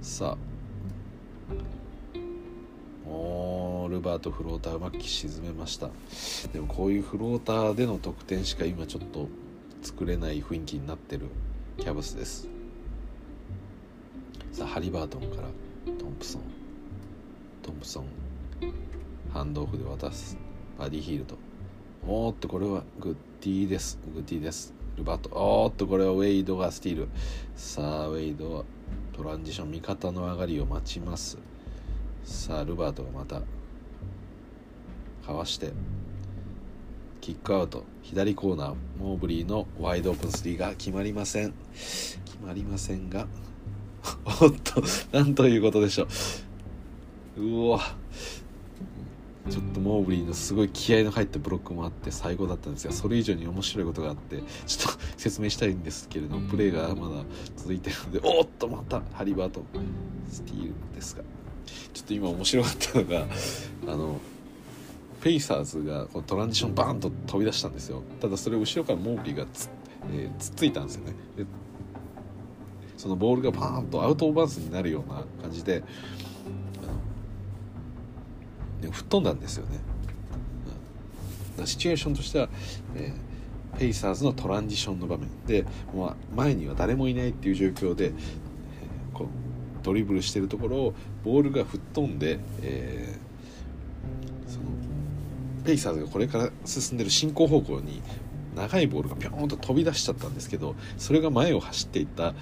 さあ。おルバートフローターうまく沈めました。でもこういうフローターでの得点しか今ちょっと作れない雰囲気になってるキャブスです。さあハリバートンからトンプソン。トンプソン。ハンドオフで渡す。バディヒールドおーっとこれはグッディです。グッディです。ルバート。おーっとこれはウェイドがスティール。さあウェイドはトランジション味方の上がりを待ちます。さあルバートがまたかわしてキックアウト。左コーナーモーブリーのワイドオープンスリーが決まりません。決まりませんが [laughs] おっとなんということでしょう。うわ。ちょっとモーブリーのすごい気合の入ったブロックもあって最高だったんですがそれ以上に面白いことがあってちょっと説明したいんですけれどもプレーがまだ続いてるのでおっとまたハリバートスティールですが。ちょっと今面白かったのがあのフェイサーズがこのトランジションバーンと飛び出したんですよ。ただそれを後ろからモーブリーがつ,、えー、つっついたんですよね。でそのボールがバーンとアウトオーバースになるような感じで吹っ飛んだんですよね。うん、シチュエーションとしては、えー、ペイサーズのトランジションの場面で、まあ、前には誰もいないっていう状況で、えー、こうドリブルしてるところをボールが吹っ飛んで、えー、そのペイサーズがこれから進んでる進行方向に長いボールがピョーンと飛び出しちゃったんですけどそれが前を走っていった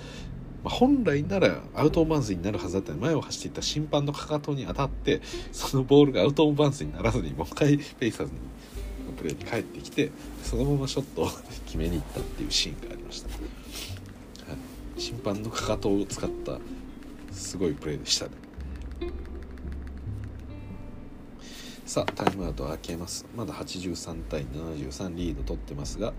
まあ、本来ならアウト・オブ・バウンズになるはずだったの前を走っていた審判のかかとに当たってそのボールがアウト・オブ・バウンズにならずにもう一回ペイサーズにプレーに帰ってきてそのままショットを決めに行ったっていうシーンがありました、はい、審判のかかとを使ったすごいプレーでしたね。さあタイムアウト開けます。まだ83対73リード取ってますが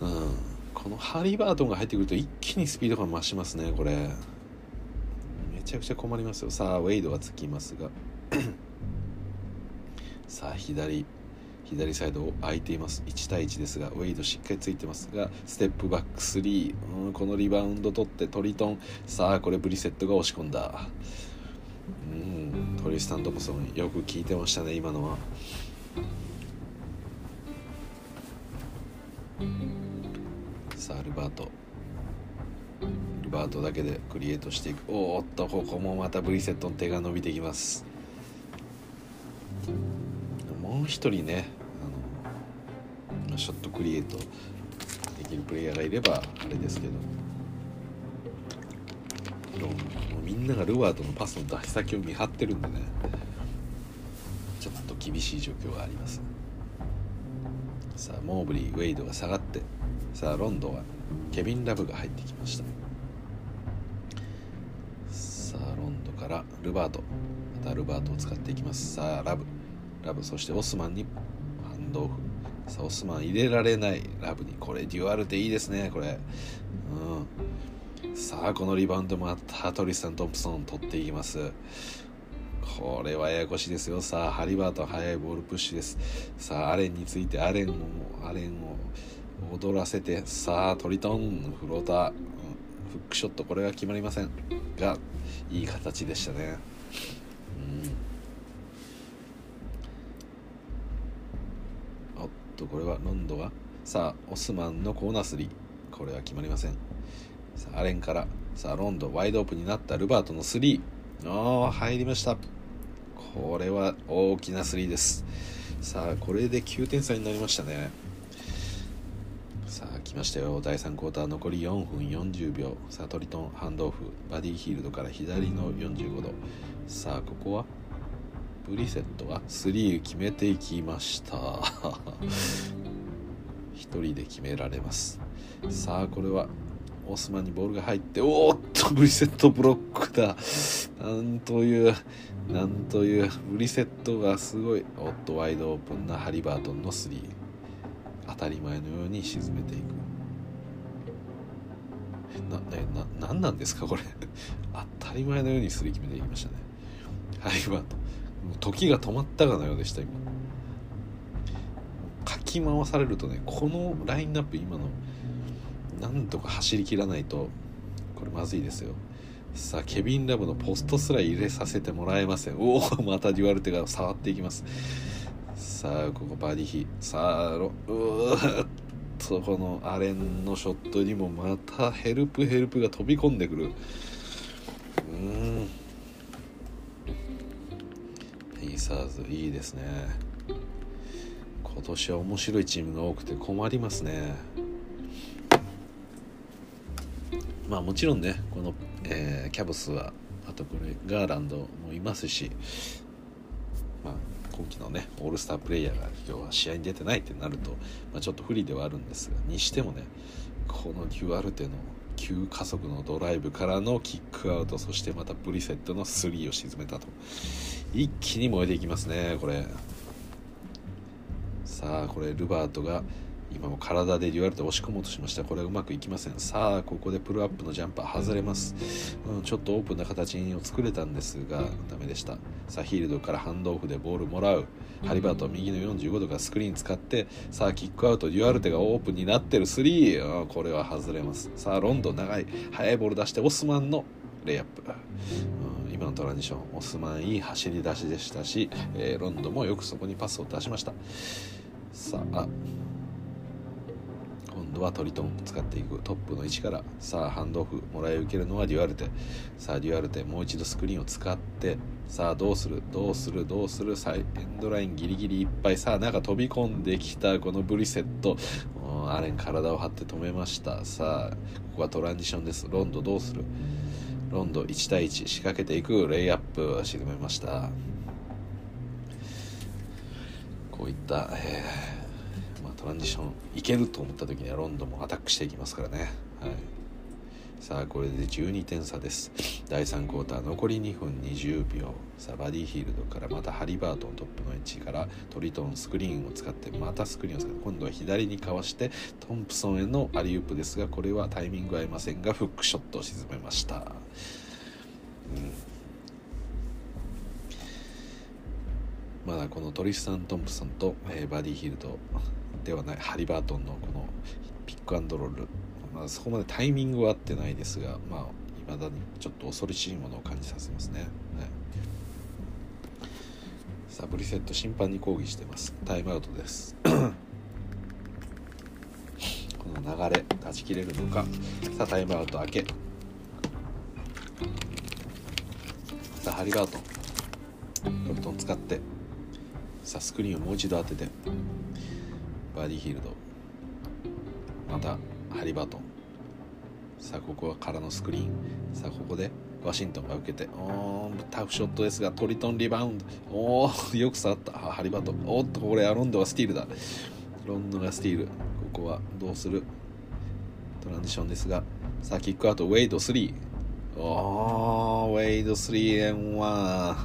うん。このハリバートンが入ってくると一気にスピードが増しますねこれ。めちゃくちゃ困りますよ。さあウェイドがつきますが。[clears throat] さあ左。左サイド空いています。1対1ですがウェイドしっかりついてますがステップバック3、うん、このリバウンド取ってトリトン。さあこれブリセットが押し込んだ。うんトリスタン・トムソンよく聞いてましたね今のは。さあルバート。ルバートだけでクリエイトしていく。おっとここもまたブリセットの手が伸びてきます。もう一人ねあのショットクリエイトできるプレイヤーがいればあれですけど。もうみんながルバートのパスの出し先を見張ってるんでね。ちょっと厳しい状況があります。さあモーブリーウェイドが下がって。さあロンドンはケビン・ラブが入ってきました。さあロンドからルバートまたルバートを使っていきます。さあラブ。ラブそしてオスマンにハンドオフ。さあオスマン入れられない。ラブにこれデュアルテいいですねこれ。うん。さあこのリバウンドもあったトリスタン・トンプソン取っていきます。これはややこしいですよ。さあハリバート速いボールプッシュです。さあアレンについてアレンをアレンを踊らせてさあトリトンフローター、フックショットこれは決まりません。がいい形でしたね。うん。おっとこれはロンドがさあオスマンのコーナースリー。これは決まりません。さあアレンからさあロンドワイドオープンになったルバートのスリー。ああ入りました。これは大きなスリーです。さあこれで9点差になりましたね。さあ来ましたよ。第3クォーター残り4分40秒。さあトリトンハンドオフバディヒールドから左の45度。さあここは？ブリセットが3決めていきました。1人で決められます。さあこれは？オスマンにボールが入っておーっとブリセットブロックだ。なんというなんというブリセットがすごい。おっとワイドオープンなハリバートンの3当たり前のように沈めていくなな何なんですかこれ。[laughs] 当たり前のようにすり決めていきましたね。はいバト時が止まったかのようでした今。かき回されるとねこのラインナップ今のなんとか走りきらないとこれまずいですよ。さあケビン・ラブのポストすら入れさせてもらえません。おおまたデュアルテが触っていきます。さあここバディヒさあうー。っとこのアレンのショットにもまたヘルプヘルプが飛び込んでくる。うん。ペイサーズいいですね。今年は面白いチームが多くて困りますね。まあもちろんねこの、えー、キャブスはあとこれガーランドもいますし。まあ今季のねオールスタープレイヤーが今日は試合に出てないってなると、まあ、ちょっと不利ではあるんですがにしてもねこのデュアルテの急加速のドライブからのキックアウトそしてまたブリセットのスリーを沈めたと。一気に燃えていきますねこれ。さあこれルバートが今も体でデュアルト押し込もうとしました。これはうまくいきません。さあここでプルアップのジャンパー外れます、うん、ちょっとオープンな形を作れたんですがダメでした。さあヒールドからハンドオフでボールもらう。ハリバート右の45度からスクリーン使ってさあキックアウトデュアルテがオープンになってる3、うん、これは外れます。さあロンドン長い。速いボール出してオスマンのレイアップ、うん、今のトランジションオスマンいい走り出しでしたし、えー、ロンドンもよくそこにパスを出しました。さあ度はトリトン使っていく。トップの位置からさあハンドオフもらい受けるのはデュアルテ。さあデュアルテもう一度スクリーンを使ってさあどうする？どうする？どうする？サイエンドラインギリギリいっぱい。さあ中飛び込んできたこのブリセット。アレン体を張って止めました。さあここはトランジションです。ロンドどうする？ロンド1対1仕掛けていく。レイアップ。沈めました。こういった、えー、トランジションいけると思った時にはロンドンもアタックしていきますからね、はい、さあこれで12点差です。第3クォーター残り2分20秒。さあバディヒールドからまたハリバートントップのエッジからトリトンスクリーンを使ってまたスクリーンを使って今度は左にかわしてトンプソンへのアリウープですがこれはタイミング合いませんがフックショットを沈めました、うん。まだこのトリスタン・トンプソンと、えー、バディヒルドではないハリバートンのこのピックアンドロール、まあ、そこまでタイミングは合ってないですがまあ未だにちょっと恐ろしいものを感じさせますね、はい、さあブリセット審判に抗議してます。タイムアウトです。[coughs] この流れ断ち切れるのか。さあタイムアウト明け。さあハリバート。ントルトン使って。さあスクリーンをもう一度当てて。バーディーヒールド。またハリバートン。さあここは空のスクリーン。さあここでワシントンが受けてタフショットですがトリトンリバウンド。おおよく触った。ハリバートン。おっとこれアロンドはスティールだ。ロンドがスティール。ここはどうする？トランジションですがさあキックアウトウェイド3おウェイド 3&1 ワ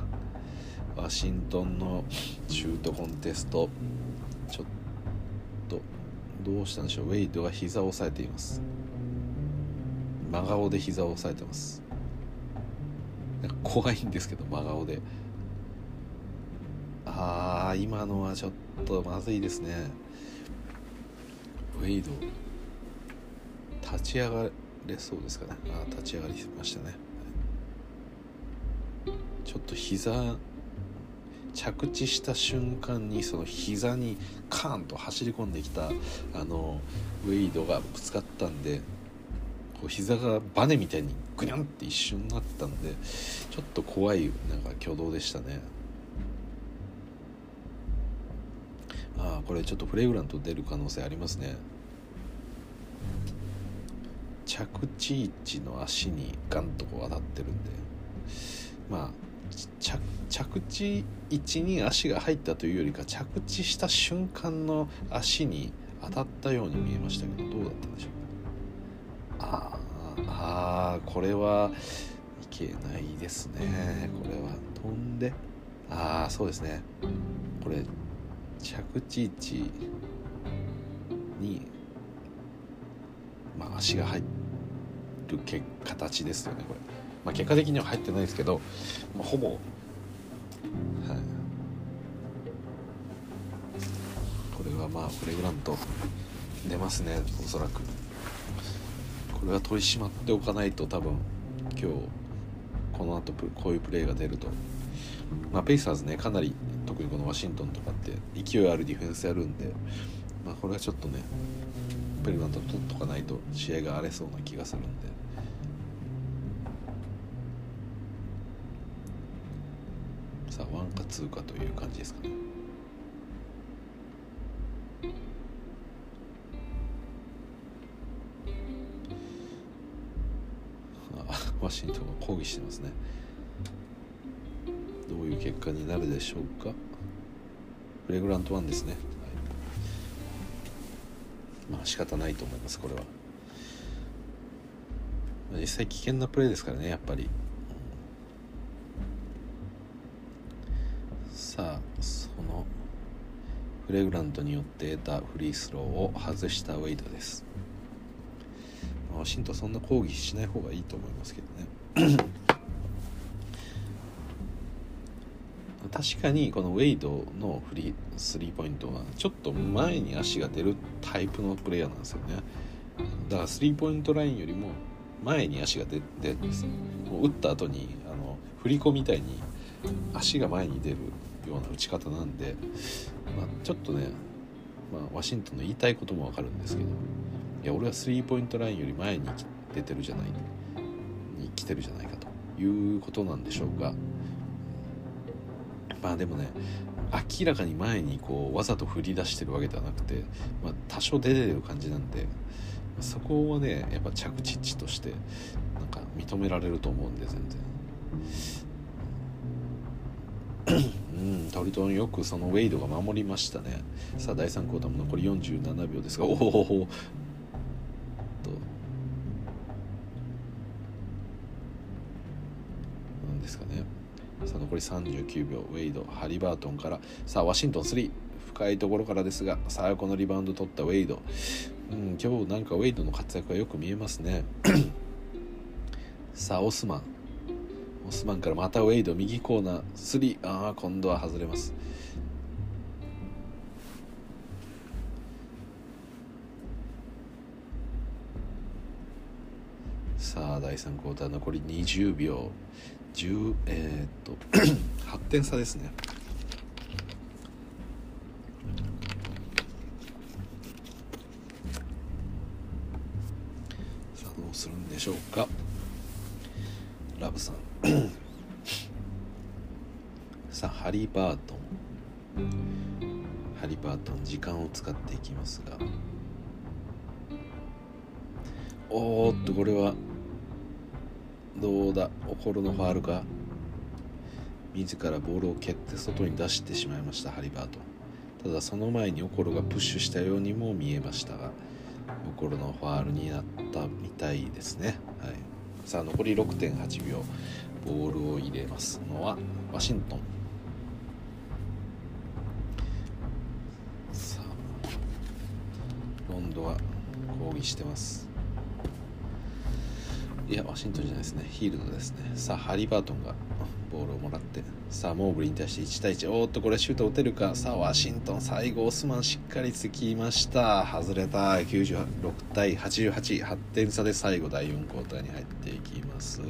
シントンのシュートコンテスト。ちょっとどうしたんでしょう。ウェイドが膝を押さえています。真顔で膝を押さえてます。なんか怖いんですけど真顔で。ああ今のはちょっとまずいですね。ウェイド立ち上がれそうですかね。あ立ち上がりましたね。ちょっと膝着地した瞬間にその膝にカーンと走り込んできたあのウェイドがぶつかったんでこう膝がバネみたいにグニャンって一瞬なったんでちょっと怖いなんか挙動でしたね。ああこれちょっとフレグラント出る可能性ありますね。着地位置の足にガンとこう当たってるんで。まあ着地位置に足が入ったというよりか着地した瞬間の足に当たったように見えましたけどどうだったんでしょうか？ああこれはいけないですね。これは飛んで。ああそうですね。これ着地位置にまあ足が入る形ですよねこれ。まあ、結果的には入ってないですけど、まあ、ほぼ、はい、これはまあフレグラント出ますねおそらく。これは取り締まっておかないと多分今日この後こういうプレーが出ると、まあ、ペイサーズねかなり特にこのワシントンとかって勢いあるディフェンスやるんで、まあ、これはちょっとねペレグラント取っとかないと試合が荒れそうな気がするんで。さワンかツーかという感じですかね。ワシントンが抗議してますね。どういう結果になるでしょうか。フレグラント1ですね、はい、まあ仕方ないと思いますこれは。実際危険なプレーですからねやっぱり。さあそのフレグラントによって得たフリースローを外したウェイドです。ワシントンそんな抗議しない方がいいと思いますけどね。[clears throat] 確かにこのウェイドのフリースリーポイントはちょっと前に足が出るタイプのプレイヤーなんですよね。だからスリーポイントラインよりも前に足が出るんですもう打った後にあの振り子みたいに足が前に出る。ような打ち方なんでまあ、ちょっとね、まあ、ワシントンの言いたいこともわかるんですけどいや俺はスリーポイントラインより前に出てるじゃないに来てるじゃないかということなんでしょうがまあでもね明らかに前にこうわざと振り出してるわけではなくて、まあ、多少出てる感じなんでそこはねやっぱ着地地としてなんか認められると思うんで全然。うんトリトンよくそのウェイドが守りましたね。さあ第3クォーターも残り47秒ですがおおと。なんですかね。さあ残り39秒。ウェイドハリバートンから。さあワシントン3深いところからですがさあこのリバウンド取ったウェイド、うん、今日なんかウェイドの活躍がよく見えますね。[clears throat] さあオスマン。オスマンからまたウェイド右コーナー3ああ今度は外れます。さあ第3クォーター残り20秒。10えー、っと [coughs] 8点差ですね。さあどうするんでしょうか。ラブさん。[clears throat] さあハリー・バートン。ハリー・バートン時間を使っていきますが。おーっとこれはどうだ？オコロのファールか？自らボールを蹴って外に出してしまいましたハリバートン。ただその前にオコロがプッシュしたようにも見えましたがオコロのファールになったみたいですね、はい、さあ残り6.8秒。ボールを入れますのはワシントン。さあロンドは抗議してます。いやワシントンじゃないですね。ヒールドですね。さあハリバートンがボールをもらって。さあモーブリーに対して1対1おーっとこれシュート打てるか。さあワシントン最後オスマンしっかりつきました。外れた。96対888点差で最後第4クォーターに入っていきます。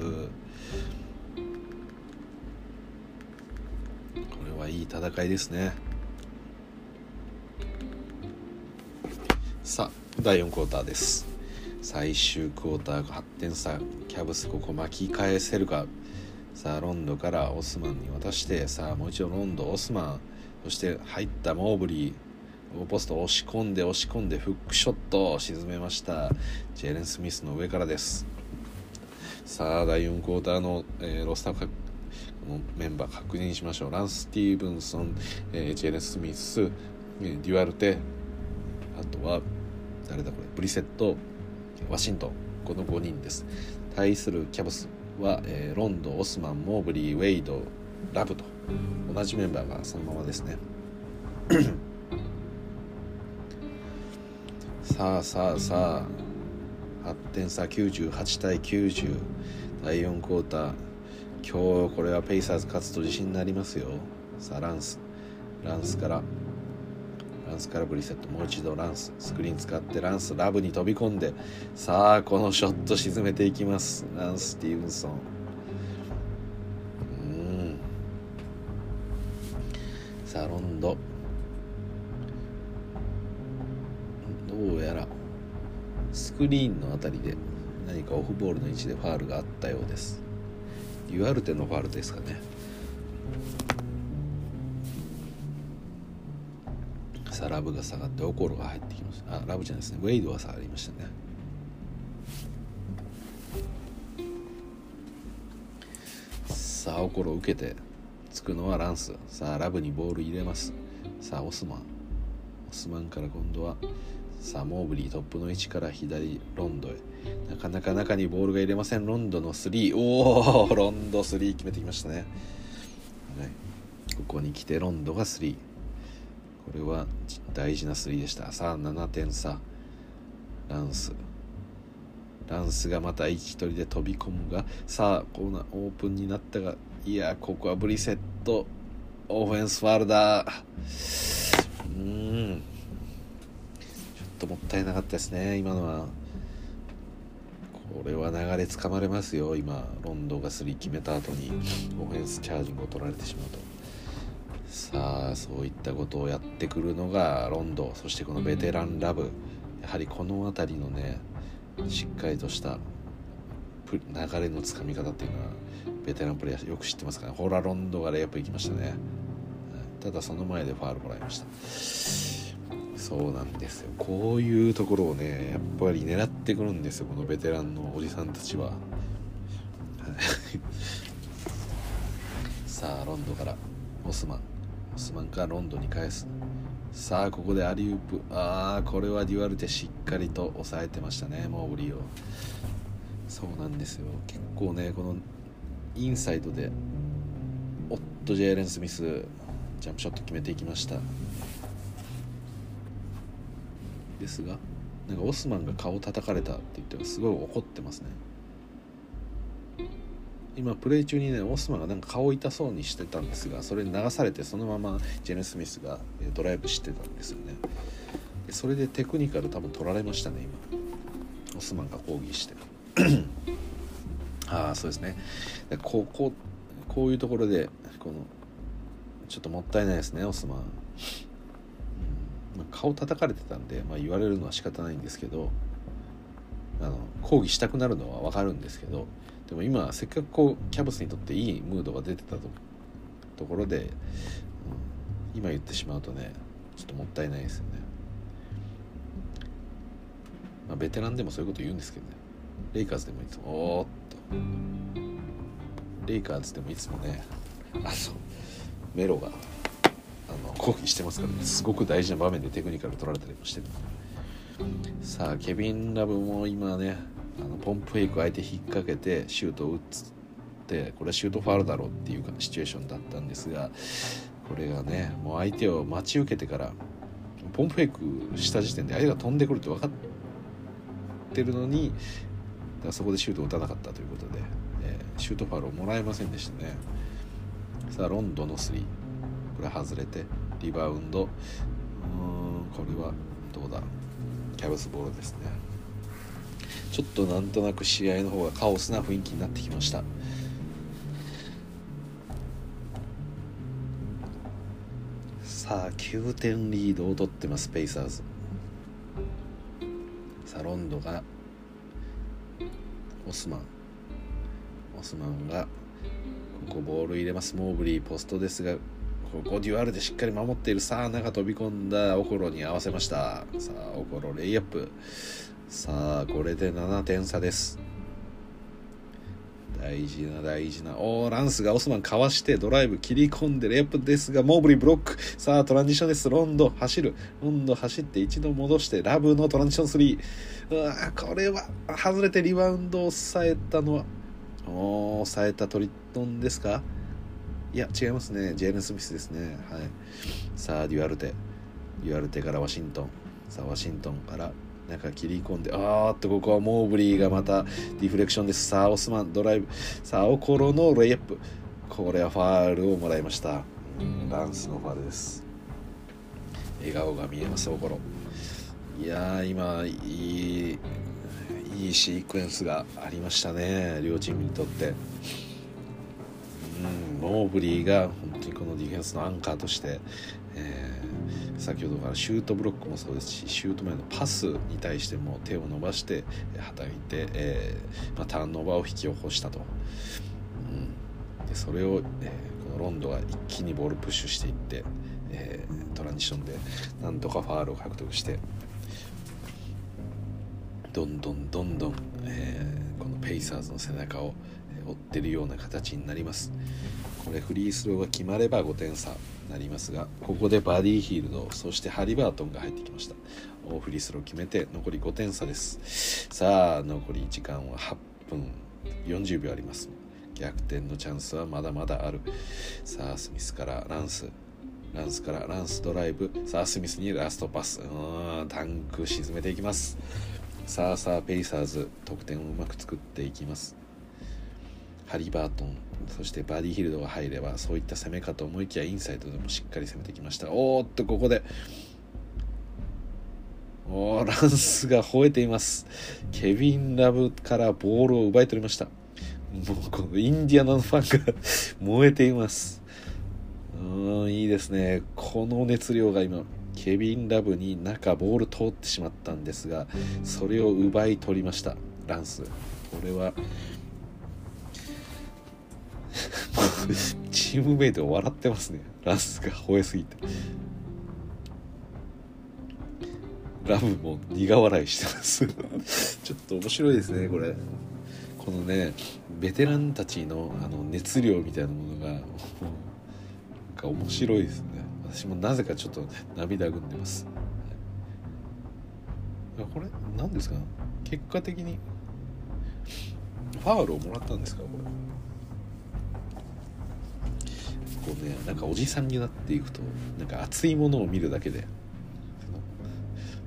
はいい戦いですね。さあ第4クォーターです。最終クォーターが8点差キャブスここ巻き返せるか。さあロンドからオスマンに渡して。さあもう一度ロンドオスマン。そして入ったモーブリー。ポスト押し込んで押し込んでフックショット。を沈めました。ジェレン・スミスの上からです。さあ第4クォーターの、えー、ロスターのメンバー確認しましょう。ランス・ティーブンソン、えー、ジェレン・スミス、えー、デュアルテあとは誰だこれブリセットワシントンこの5人です。対するキャブスは、えー、ロンドオスマンモーブリーウェイドラブと同じメンバーがそのままですね。[coughs] さあさあさあ8点差98対90第4クォーター今日これはペイサーズ勝つと自信になりますよ。さあランス。ランスから。ランスからブリセット。もう一度ランス。スクリーン使ってランス。ラブに飛び込んで。さあこのショット沈めていきます。ランス・スティーブンソン。うん。さあロンド。どうやらスクリーンの辺りで何かオフボールの位置でファールがあったようです。デュアルテのファールですかね。さあラブが下がってオコロが入ってきましたあラブじゃないですね。ウェイドは下がりましたね。さあオコロ受けてつくのはランス。さあラブにボール入れます。さあオスマン。オスマンから今度はさあモーブリートップの位置から左ロンドへ。なかなか中にボールが入れません。ロンドの3おお [laughs] ロンド3決めてきましたね、はい、ここに来てロンドが3これは大事なスリーでした。さあ7点差。ランス。ランスがまた1人で飛び込むが。さあコーナーオープンになったがいやここはブリセット。オフェンスファールだ。うん。ともったいなかったですね今のは。これは流れつかまれますよ今ロンドンがスリー決めた後にオフェンスチャージングを取られてしまうと。さあそういったことをやってくるのがロンドンそしてこのベテランラブ。やはりこの辺りのねしっかりとした流れのつかみ方っていうのはベテランプレーヤーよく知ってますから、ね、ホラロンドがレイアップ行きましたね。ただその前でファールもらいました。そうなんですよ。こういうところをねやっぱり狙ってくるんですよこのベテランのおじさんたちは。[laughs] さあロンドから。オスマン。オスマンからロンドに返す。さあここでアリウープ。ああこれはデュアルテしっかりと抑えてましたねモーブリーを。そうなんですよ。結構ねこのインサイドでおっとジェイレン・スミスジャンプショット決めていきました。ですがなんかオスマンが顔を叩かれたって言ってすごい怒ってますね。今プレー中にねオスマンがなんか顔痛そうにしてたんですがそれに流されてそのままジェネ・スミスがドライブしてたんですよね。それでテクニカル多分取られましたね今。オスマンが抗議して。ああそうですね。こうこうこういうところでこのちょっともったいないですねオスマン、まあ、顔叩かれてたんで、まあ、言われるのは仕方ないんですけどあの抗議したくなるのは分かるんですけどでも今せっかくこうキャブスにとっていいムードが出てたとところで、うん、今言ってしまうとねちょっともったいないですよね、まあ、ベテランでもそういうこと言うんですけどね。レイカーズでもいつもおーっと。レイカーズでもいつもねあのメロがあの抗議してますからねすごく大事な場面でテクニカル取られたりもしてる。さあケビン・ラブも今ねあのポンプフェイク相手引っ掛けてシュートを打つってこれはシュートファールだろうっていうシチュエーションだったんですがこれがねもう相手を待ち受けてからポンプフェイクした時点で相手が飛んでくるって分かってるのにだそこでシュートを打たなかったということで、えー、シュートファールをもらえませんでしたね。さあロンドンの3これ外れてリバウンド。うんこれはどうだ？キャブスボールですね。ちょっとなんとなく試合の方がカオスな雰囲気になってきました。さあ9点リードを取ってますペイサーズ。さあロンドがオスマン。オスマンがここボール入れます。モーブリーポストですがここデュアルテしっかり守っている。さあ中飛び込んだ。オコロに合わせました。さあオコロレイアップ。さあこれで7点差です。大事な大事な。おーランスがオスマンかわしてドライブ切り込んでレイアップですがモーブリーブロック。さあトランジションです。ロンド走る。ロンド走って一度戻してラブのトランジション3うわこれは外れてリバウンドを抑えたのはお抑えたトリスタンですか？いや違いますね。ジェーレン・スミスですね。はい。さあデュアルテ。デュアルテからワシントン。さあワシントンから中切り込んであーっとここはモーブリーがまたディフレクションです。さあオスマンドライブ。さあオコロのレイアップ。これはファールをもらいました。ランスのファールです。笑顔が見えますオコロ。いや今いいいいシークエンスがありましたね。両チームにとって。うん。モーブリーが本当にこのディフェンスのアンカーとして、えー、先ほどからシュートブロックもそうですしシュート前のパスに対しても手を伸ばしてはたいて、えーまあ、ターンオーバーを引き起こしたと、うん、でそれを、えー、このロンドが一気にボールプッシュしていって、えー、トランジションでなんとかファールを獲得してどんどんどんどん、えー、このペイサーズの背中を追ってるような形になります。これフリースローが決まれば5点差なりますがここでバディヒールドそしてハリバートンが入ってきました。フリースロー決めて残り5点差です。さあ残り時間は8分40秒あります。逆転のチャンスはまだまだある。さあスミスからランス。ランスからランスドライブ。さあスミスにラストパス。うんタンク沈めていきます。さあさあペイサーズ得点をうまく作っていきます。ハリバートンそしてバディヒルドが入ればそういった攻めかと思いきやインサイドでもしっかり攻めてきました。おーっとここでおーランスが吠えています。ケビン・ラブからボールを奪い取りました。もうこのインディアナのファンが [laughs] 燃えています。うんいいですね。この熱量が今ケビン・ラブに中ボール通ってしまったんですがそれを奪い取りましたランス。これは [laughs] チームメイトが笑ってますね。ランスが吠えすぎて。ラブも苦笑いしてます。[laughs] ちょっと面白いですねこれ。このねベテランたちのあの熱量みたいなものがなんか面白いですね。私もなぜかちょっと涙ぐんでます、はい、これ何ですか？結果的にファールをもらったんですか？これこうねなんかおじさんになっていくとなんか熱いものを見るだけで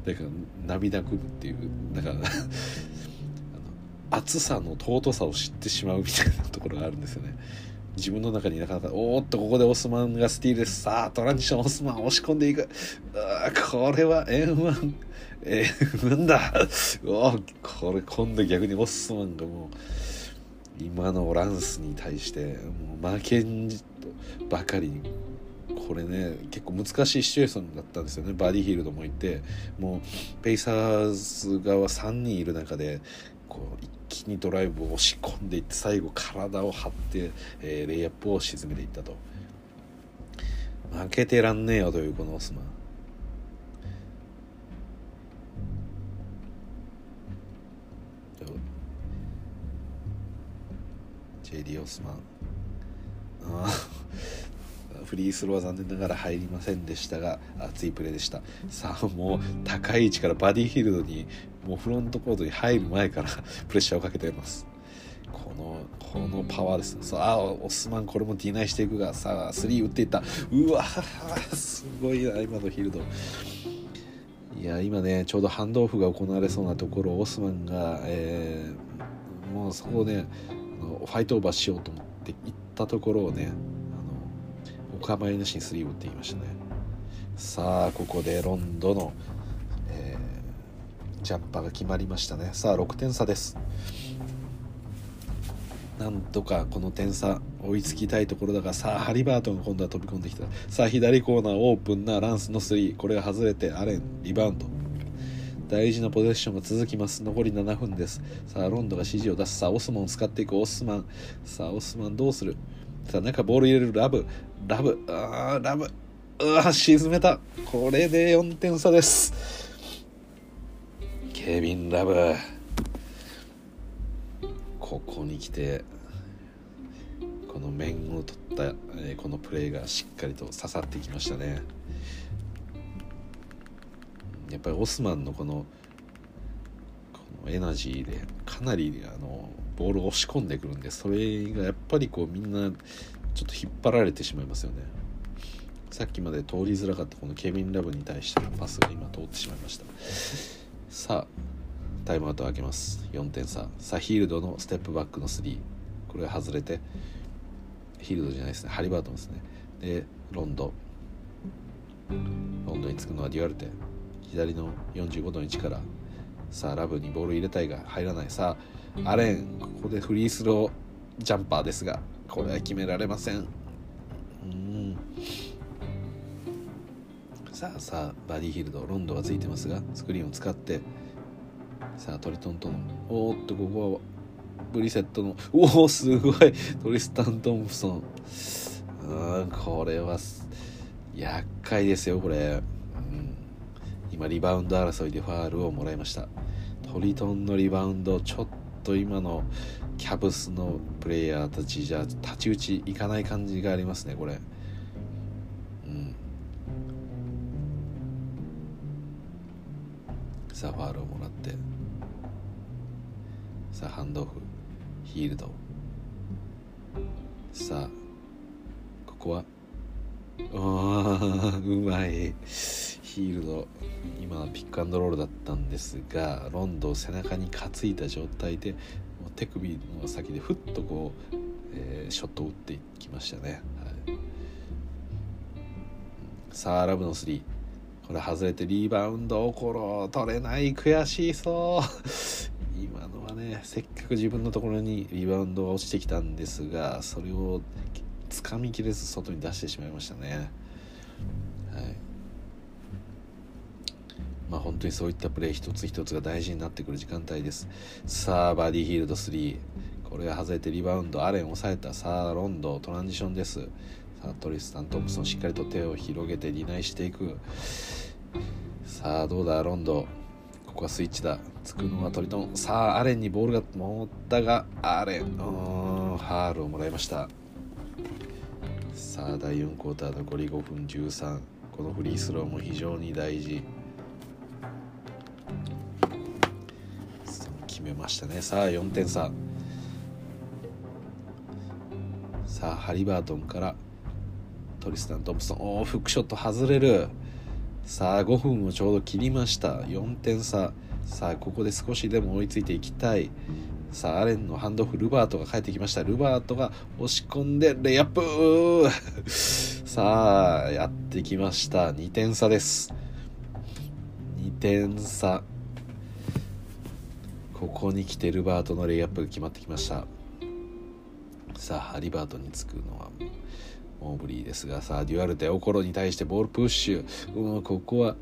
だか涙ぐむっていうだから熱さの尊さを知ってしまうみたいなところがあるんですよね。自分の中になかなかおーっとここでオスマンがスティールですさあトランジションオスマン押し込んでいく。あこれは N1 N1 だ。おこれ今度逆にオスマンがもう今のランスに対してもう負けんじばかりに。これね結構難しいシチュエーションだったんですよね。バディヒールドもいてもうペイサーズ側3人いる中でこう一気にドライブを押し込んでいって最後体を張って、えー、レイアップを沈めていったと。負けてらんねえよというこのオスマ。ン JD オスマン。ああフリースローは残念ながら入りませんでしたが熱いプレーでした。さあもう高い位置からバディヒールドにもうフロントコートに入る前から [laughs] プレッシャーをかけています。このこのパワーですさあオスマンこれもディナイしていくがさあ3打っていった。うわすごいな今のヒールド。いや今ねちょうどハンドオフが行われそうなところオスマンが、えー、もうそこをねファイトオーバーしようと思っていったところをね構いなしにスリーブって言いましたね。さあここでロンドの、えー、ジャンパーが決まりましたね。さあ6点差です。なんとかこの点差追いつきたいところだがさあハリバートンが今度は飛び込んできた。さあ左コーナーオープンなランスの3これが外れてアレンリバウンド。大事なポゼッションが続きます。残り7分です。さあロンドが指示を出す。さあオスマンを使っていくオスマン。さあオスマンどうする？さあ中ボール入れる。ラブ。ラブ。あーラブ。うわ沈めた。これで4点差です。ケビン・ラブ。ここに来てこの面を取った、え、このプレーがしっかりと刺さってきましたね。やっぱりオスマンのこのこのエナジーでかなりあのボールを押し込んでくるんでそれがやっぱりこうみんなちょっと引っ張られてしまいますよね。さっきまで通りづらかったこのケビン・ラブに対してのパスが今通ってしまいました。さあタイムアウトを開けます。4点差。さヒールドのステップバックの3これが外れてヒールドじゃないですね。ハリバートンですね。でロンド。ロンドにつくのはデュアルテ。左の45度の位置から。さあラブにボール入れたいが入らない。さあアレンここでフリースロージャンパーですが。これは決められません。うん。さあさあバディヒルドロンドがついてますがスクリーンを使ってさあトリトントンおーっとここはブリセットのおおすごいトリスタン・トンプソン。うんこれは厄介ですよこれ、うん、今リバウンド争いでファールをもらいました。トリトンのリバウンドちょっと今のキャブスのプレイヤーたちじゃ太刀打ちいかない感じがありますねこれ。うん。さあファールをもらって。さあハンドオフヒールド。さあここは？[laughs] うまい。ヒールド今ピックアンドロールだったんですがロンドを背中に担いだ状態で手首の先でふっとこう、えー、ショットを打っていきましたね、はい、さあラブの3これ外れてリバウンドをころ取れない悔しそう。今のはねせっかく自分のところにリバウンドが落ちてきたんですがそれをつかみきれず外に出してしまいましたね。はい。まあ、本当にそういったプレー一つ一つが大事になってくる時間帯です。さあバディヒールド3これが外れてリバウンドアレン抑えた。さあロンドトランジションです。さあトリスタン・トンプソンしっかりと手を広げてディナイしていく。さあどうだ？ロンド。ここはスイッチだ。つくのはトリトン。さあアレンにボールが持ったがアレン。うんファールをもらいました。さあ第4クォーター残り5分13このフリースローも非常に大事。決めましたね。さあ4点差。さあハリバートンからトリスタン・トンプソン。おおフックショット外れる。さあ5分をちょうど切りました。4点差。さあここで少しでも追いついていきたい。さあアレンのハンドオフルバートが帰ってきました。ルバートが押し込んでレイアップ。[laughs] さあやってきました。2点差です。2点差。ここに来てルバートのレイアップが決まってきました。さあハリバートにつくのはモーブリーですがさあデュアルテオコロに対してボールプッシュ、うん、ここは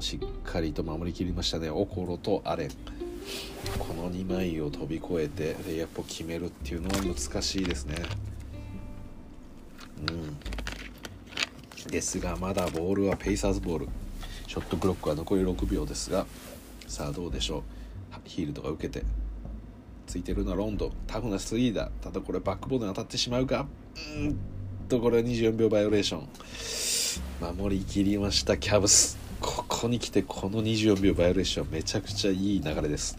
しっかりと守りきりましたね。オコロとアレン。この2枚を飛び越えてレイアップを決めるっていうのは難しいですね。うん。ですがまだボールはペイサーズボール。ショットクロックは残り6秒ですが。さあどうでしょう。ヒールドが受けて。ついてるのはロンド。タフなスリーだ。ただこれバックボードに当たってしまうか。うんとこれは24秒バイオレーション。守りきりましたキャブス。ここに来てこの24秒バイオレーション。めちゃくちゃいい流れです。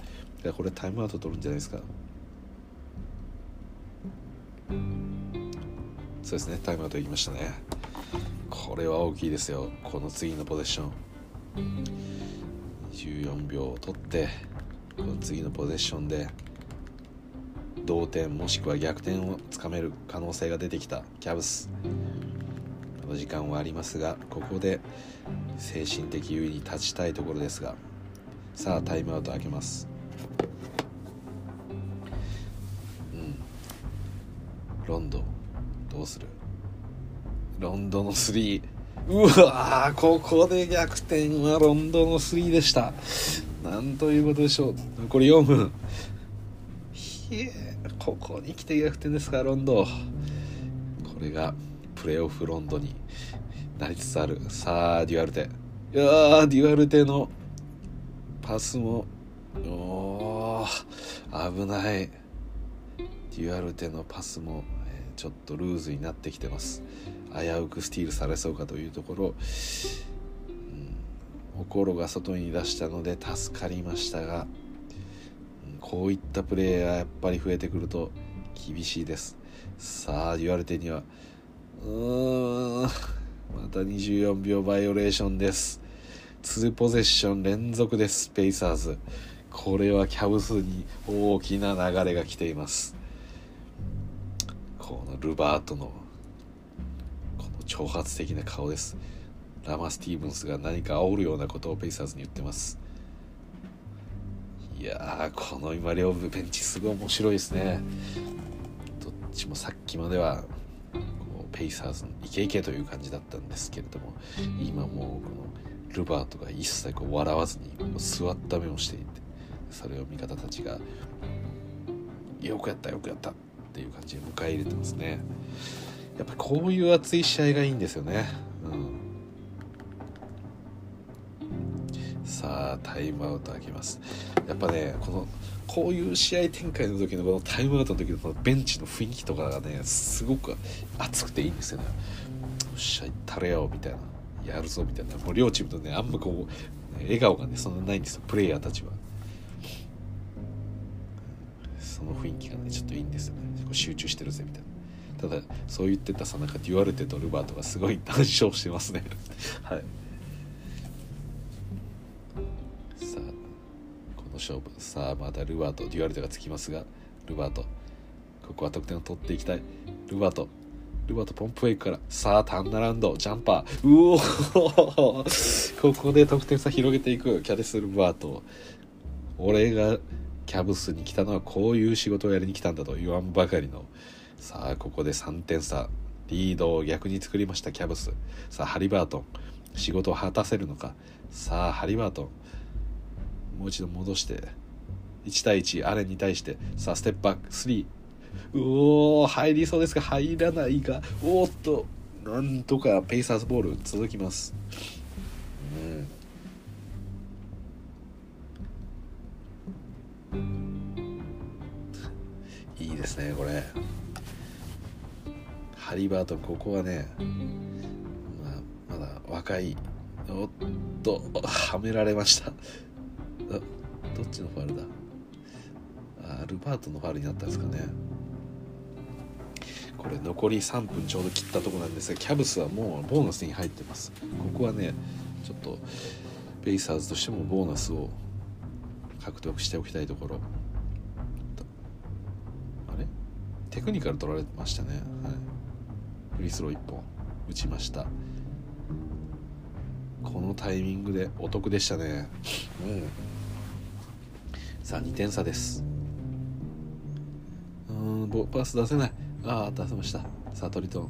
これタイムアウト取るんじゃないですか。そうですね。タイムアウトいきましたね。これは大きいですよ。この次のポゼッション。14秒を取ってこの次のポゼッションで同点もしくは逆転をつかめる可能性が出てきたキャブス。お時間はありますがここで精神的優位に立ちたいところですがさあタイムアウト開けます。うん。ロンドンどうする？ロンドンの3うわここで逆転はロンドンの3でした。なんということでしょう。残り4分。ひえここに来て逆転ですかロンドン。これがプレーオフロンドになりつつある。さあデュアルテ。いやデュアルテのパスもお危ない。デュアルテのパスも、ちょっとルーズになってきてます。危うくスティールされそうかというところ、うん、おころが外に出したので助かりましたが、うん、こういったプレーがやっぱり増えてくると厳しいです。さあ言われてにはうーん。また24秒バイオレーションです。2ポゼッション連続ですペイサーズ。これはキャブスに大きな流れが来ています。このルバートの挑発的な顔です。ラマ・スティーブンスが何か煽るようなことをペイサーズに言ってます。いやこの今両部ベンチすごい面白いですね。どっちもさっきまではこうペイサーズのイケイケという感じだったんですけれども今もうこのルバートが一切こう笑わずに座った目をしていてそれを味方たちが「よくやったよくやった」っていう感じで迎え入れてますね。やっぱこういう熱い試合がいいんですよね。うん。さあタイムアウト開けます。やっぱねこのこういう試合展開の時のこのタイムアウトの時のこのベンチの雰囲気とかがねすごく熱くていいんですよね。よっしゃ行ったれよみたいな。やるぞみたいな。もう両チームとねあんまこう笑顔がねそんなないんですよ。プレイヤーたちは。その雰囲気がねちょっといいんですよね。集中してるぜみたいな。ただそう言ってたさなんかデュアルテとルバートがすごい談笑してますね。[laughs] はい。さあこの勝負。さあまたルバートデュアルテがつきますがルバート。ここは得点を取っていきたい。ルバート。ルバートポンプウェイクから。さあターンナランド。ジャンパー。うお [laughs] ここで得点差広げていく。キャデス・ルバート。俺がキャブスに来たのはこういう仕事をやりに来たんだと言わんばかりの。さあここで3点差リードを逆に作りましたキャブスさあハリバート。ン仕事を果たせるのか。さあハリバートンもう一度戻して1対1アレンに対してさあステップバック3うおー入りそうですが入らないがおっとなんとかペイサーズボール続きます。うん。いいですねこれ。ハリバートンここはね、まあ、まだ若いおっとはめられました。どっちのファウルだ？あルバートのファウルになったんですかね。これ残り3分ちょうど切ったとこなんですがキャブスはもうボーナスに入ってます。ここはねちょっとベイサーズとしてもボーナスを獲得しておきたいところ。あれ？テクニカル取られてましたね、はい、フリースロー1本打ちました。このタイミングでお得でしたね。うん。さあ2点差です。うんパス出せない。ああ出せました。さあトリトン。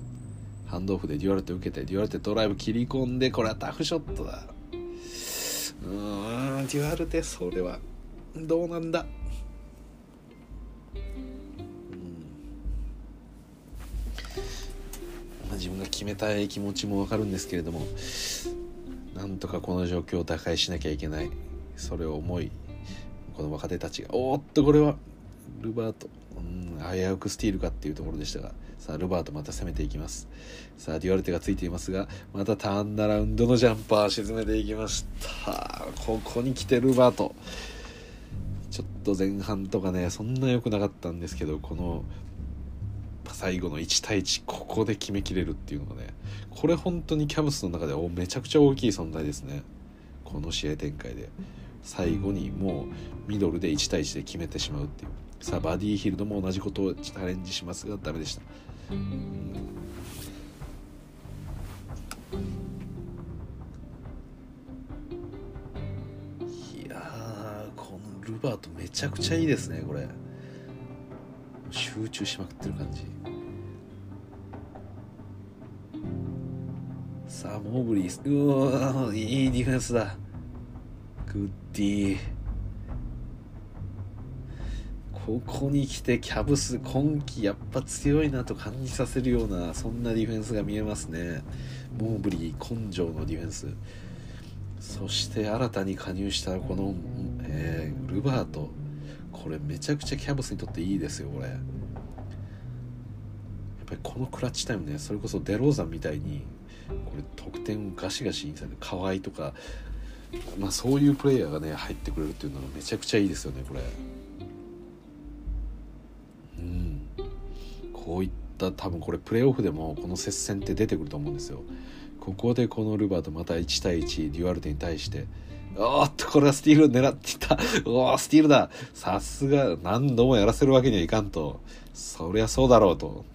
ハンドオフでデュアルテ受けてデュアルテドライブ切り込んでこれはタフショットだ。うーんデュアルテそれはどうなんだ。決めたい気持ちも分かるんですけれどもなんとかこの状況を打開しなきゃいけない。それを思いこの若手たちがおっとこれはルバート。うん危うくスティールかっていうところでしたがさあルバートまた攻めていきます。さあデュアルテがついていますがまたターンアラウンドのジャンパー沈めていきました。ここに来てルバート。ちょっと前半とかねそんな良くなかったんですけどこの最後の1対1ここで決めきれるっていうのがねこれ本当にキャブスの中ではめちゃくちゃ大きい存在ですね。この試合展開で。最後にもうミドルで1対1で決めてしまうっていう。さあバディヒルドも同じことをチャレンジしますがダメでした。いやこのルバートめちゃくちゃいいですねこれ。集中しまくってる感じ。さあモーブリーうわいいディフェンスだ。グッディここに来てキャブス今季やっぱ強いなと感じさせるようなそんなディフェンスが見えますね。モーブリー根性のディフェンス。そして新たに加入したこの、えー、ルバート。これめちゃくちゃキャブスにとっていいですよこれ。やっぱりこのクラッチタイムねそれこそデローザンみたいにこれ得点ガシガシにされる河合とかまあそういうプレイヤーがね入ってくれるっていうのはめちゃくちゃいいですよねこれ。うん。こういった多分これプレーオフでもこの接戦って出てくると思うんですよ。ここでこのルバーとまた1対1デュアルテに対しておっとこれはスティール狙っていた。[laughs] おおスティールだ。さすが何度もやらせるわけにはいかんと。そりゃそうだろうと。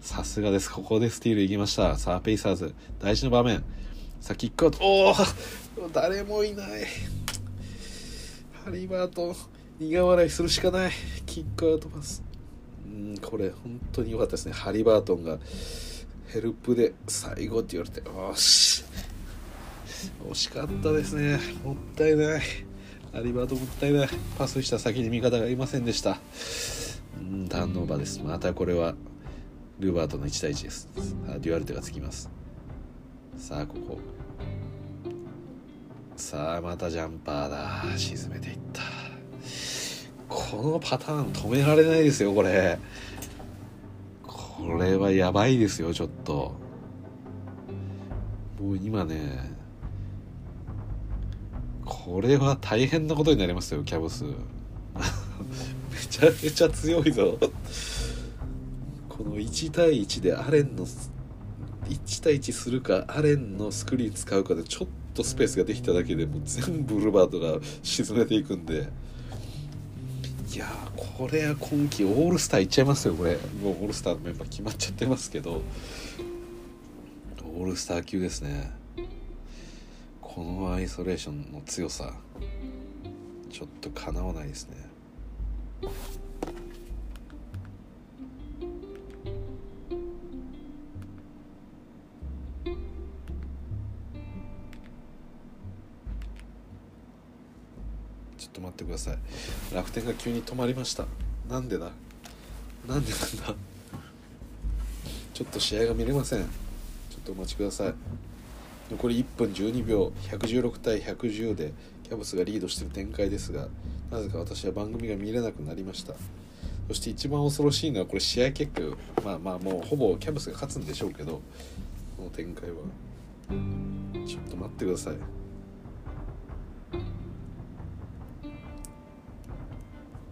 さすがです。ここでスティールいきました。さあペイサーズ。大事な場面。さあキックアウト。おお誰もいない。ハリバート苦笑いするしかない。キックアウトパス。うんこれ本当に良かったですね。ハリバートンがヘルプで最後って言われて。よし。惜しかったですね。もったいない。ハリバートもったいない。パスした先に味方がいませんでした。うんターンオーバーです。またこれはルーバートの1対1です。あデュアルテがつきます。さあここ。さあまたジャンパーだ。沈めていった。このパターン止められないですよこれ。これはやばいですよちょっと。もう今ねこれは大変なことになりますよキャブス。[laughs] めちゃめちゃ強いぞ。この1対1でアレンの1対1するかアレンのスクリーン使うかでちょっとスペースができただけでもう全部ルバートが沈めていくんで。いやこれは今季オールスターいっちゃいますよこれ。もうオールスターのメンバー決まっちゃってますけど。オールスター級ですね。このアイソレーションの強さちょっとかなわないですね。ちょっと待ってください。楽天が急に止まりました。なんでだ？なんでなんだ？ちょっと試合が見れません。ちょっとお待ちください。残り1分12秒116対110でキャブスがリードしている展開ですがなぜか私は番組が見れなくなりました。そして一番恐ろしいのはこれ試合結果まあまあもうほぼキャブスが勝つんでしょうけどこの展開は。ちょっと待ってください。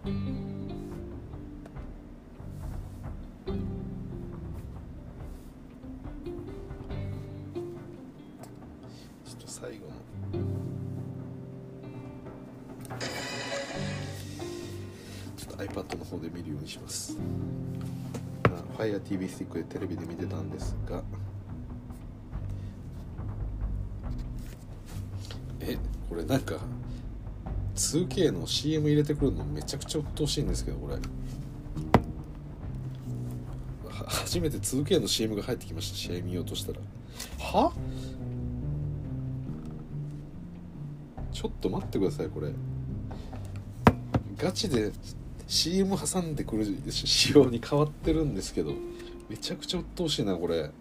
ちょ iPad の方で見るようにします。まあ FireTV スティックでテレビで見てたんですが。えこれなんか 2K の CM 入れてくるのめちゃくちゃ鬱陶しいんですけどこれ。初めて 2K の CM が入ってきました試合見ようとしたら。は？ちょっと待ってくださいこれ。ガチで CM 挟んでくる仕様に変わってるんですけどめちゃくちゃ鬱陶しいなこれ。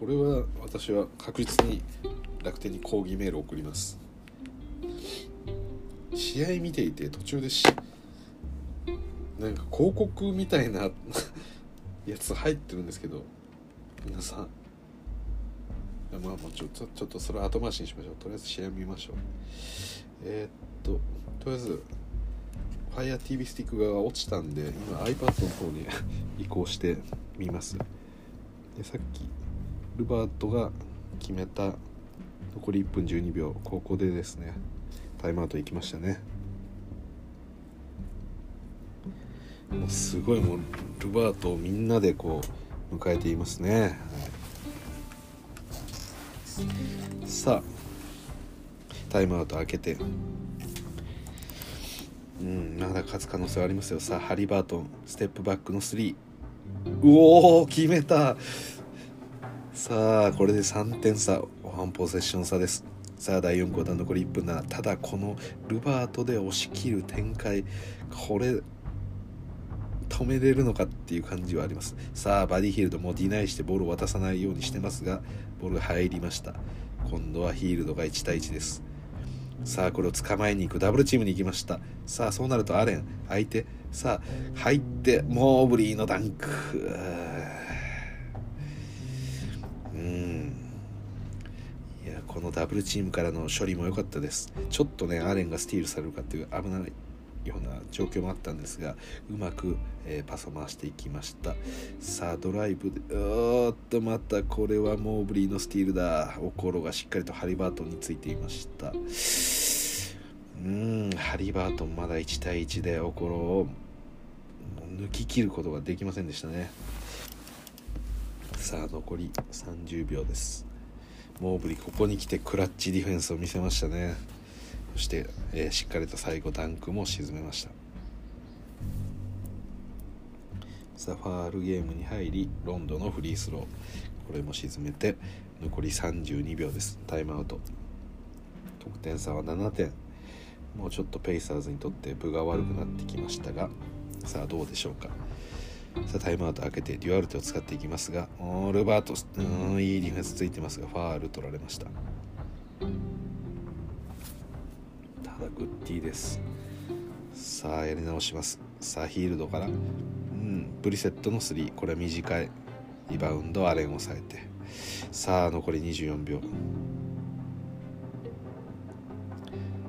これは私は確実に楽天に抗議メールを送ります。試合見ていて途中でしなんか広告みたいなやつ入ってるんですけど皆さんまあもうちょっとちょっとそれ後回しにしましょう。とりあえず試合見ましょう。えー、っととりあえず FireTV スティック側が落ちたんで今 iPad の方に [laughs] 移行してみます。でさっきルバートが決めた残り1分12秒ここでですねタイムアウト行きましたね。もうすごいもうルバートをみんなでこう迎えていますね、はい。さあタイムアウト開けて。うんまだ勝つ可能性はありますよ。さあハリバートンステップバックの3うおー決めた。さあこれで3点差。ワンポゼッション差です。さあ第4クォーター残り1分7ただこのルバートで押し切る展開これ止めれるのかっていう感じはあります。さあバディヒールドもディナイしてボールを渡さないようにしてますがボールが入りました。今度はヒールドが1対1です。さあこれを捕まえに行く。ダブルチームに行きました。さあそうなるとアレン相手。さあ入ってモーブリーのダンク。うん。いやこのダブルチームからの処理も良かったです。ちょっとねアレンがスティールされるかっていう危ない。ような状況もあったんですがうまく、えー、パスを回していきました。さあドライブでおーっとまたこれはモーブリーのスティールだ。オコロがしっかりとハリバートンについていました。うんハリバートンまだ1対1でオコロを抜き切ることができませんでしたね。さあ残り30秒です。モーブリここに来てクラッチディフェンスを見せましたね。して、えー、しっかりと最後ダンクも沈めました。さあファールゲームに入りロンドンのフリースロー。これも沈めて残り32秒です。タイムアウト。得点差は7点。もうちょっとペイサーズにとって分が悪くなってきましたがさあどうでしょうか。さあタイムアウト開けてデュアルテを使っていきますがルバートうんいいディフェンスついてますがファール取られました。だグッディです。さあやり直します。さあヒールドから。うんブリセットの3これは短い。リバウンドアレン抑えて。さあ残り24秒。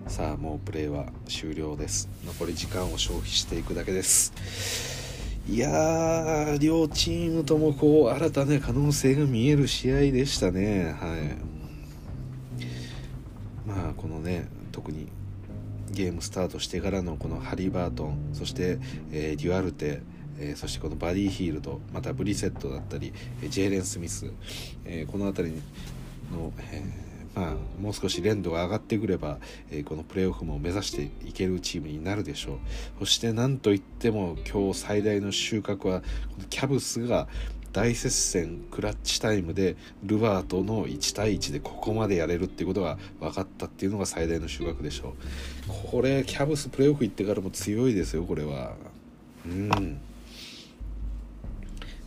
さあもうプレーは終了です。残り時間を消費していくだけです。いや両チームともこう新たな可能性が見える試合でしたね。はい。まあこのね特にゲームスタートしてからのこのハリバートンそして、え、デュアルテ、えー、そしてこのバディヒールドまたブリセットだったりえジェイレン・スミス、えー、この辺りの、えまあ、もう少し連度が上がってくれば、えこのプレーオフも目指していけるチームになるでしょう。そしてなんといっても今日最大の収穫はこのキャブスが大接戦クラッチタイムでルバートの1対1でここまでやれるっていうことが分かったっていうのが最大の収穫でしょう。これキャブスプレーオフ行ってからも強いですよこれは。うん。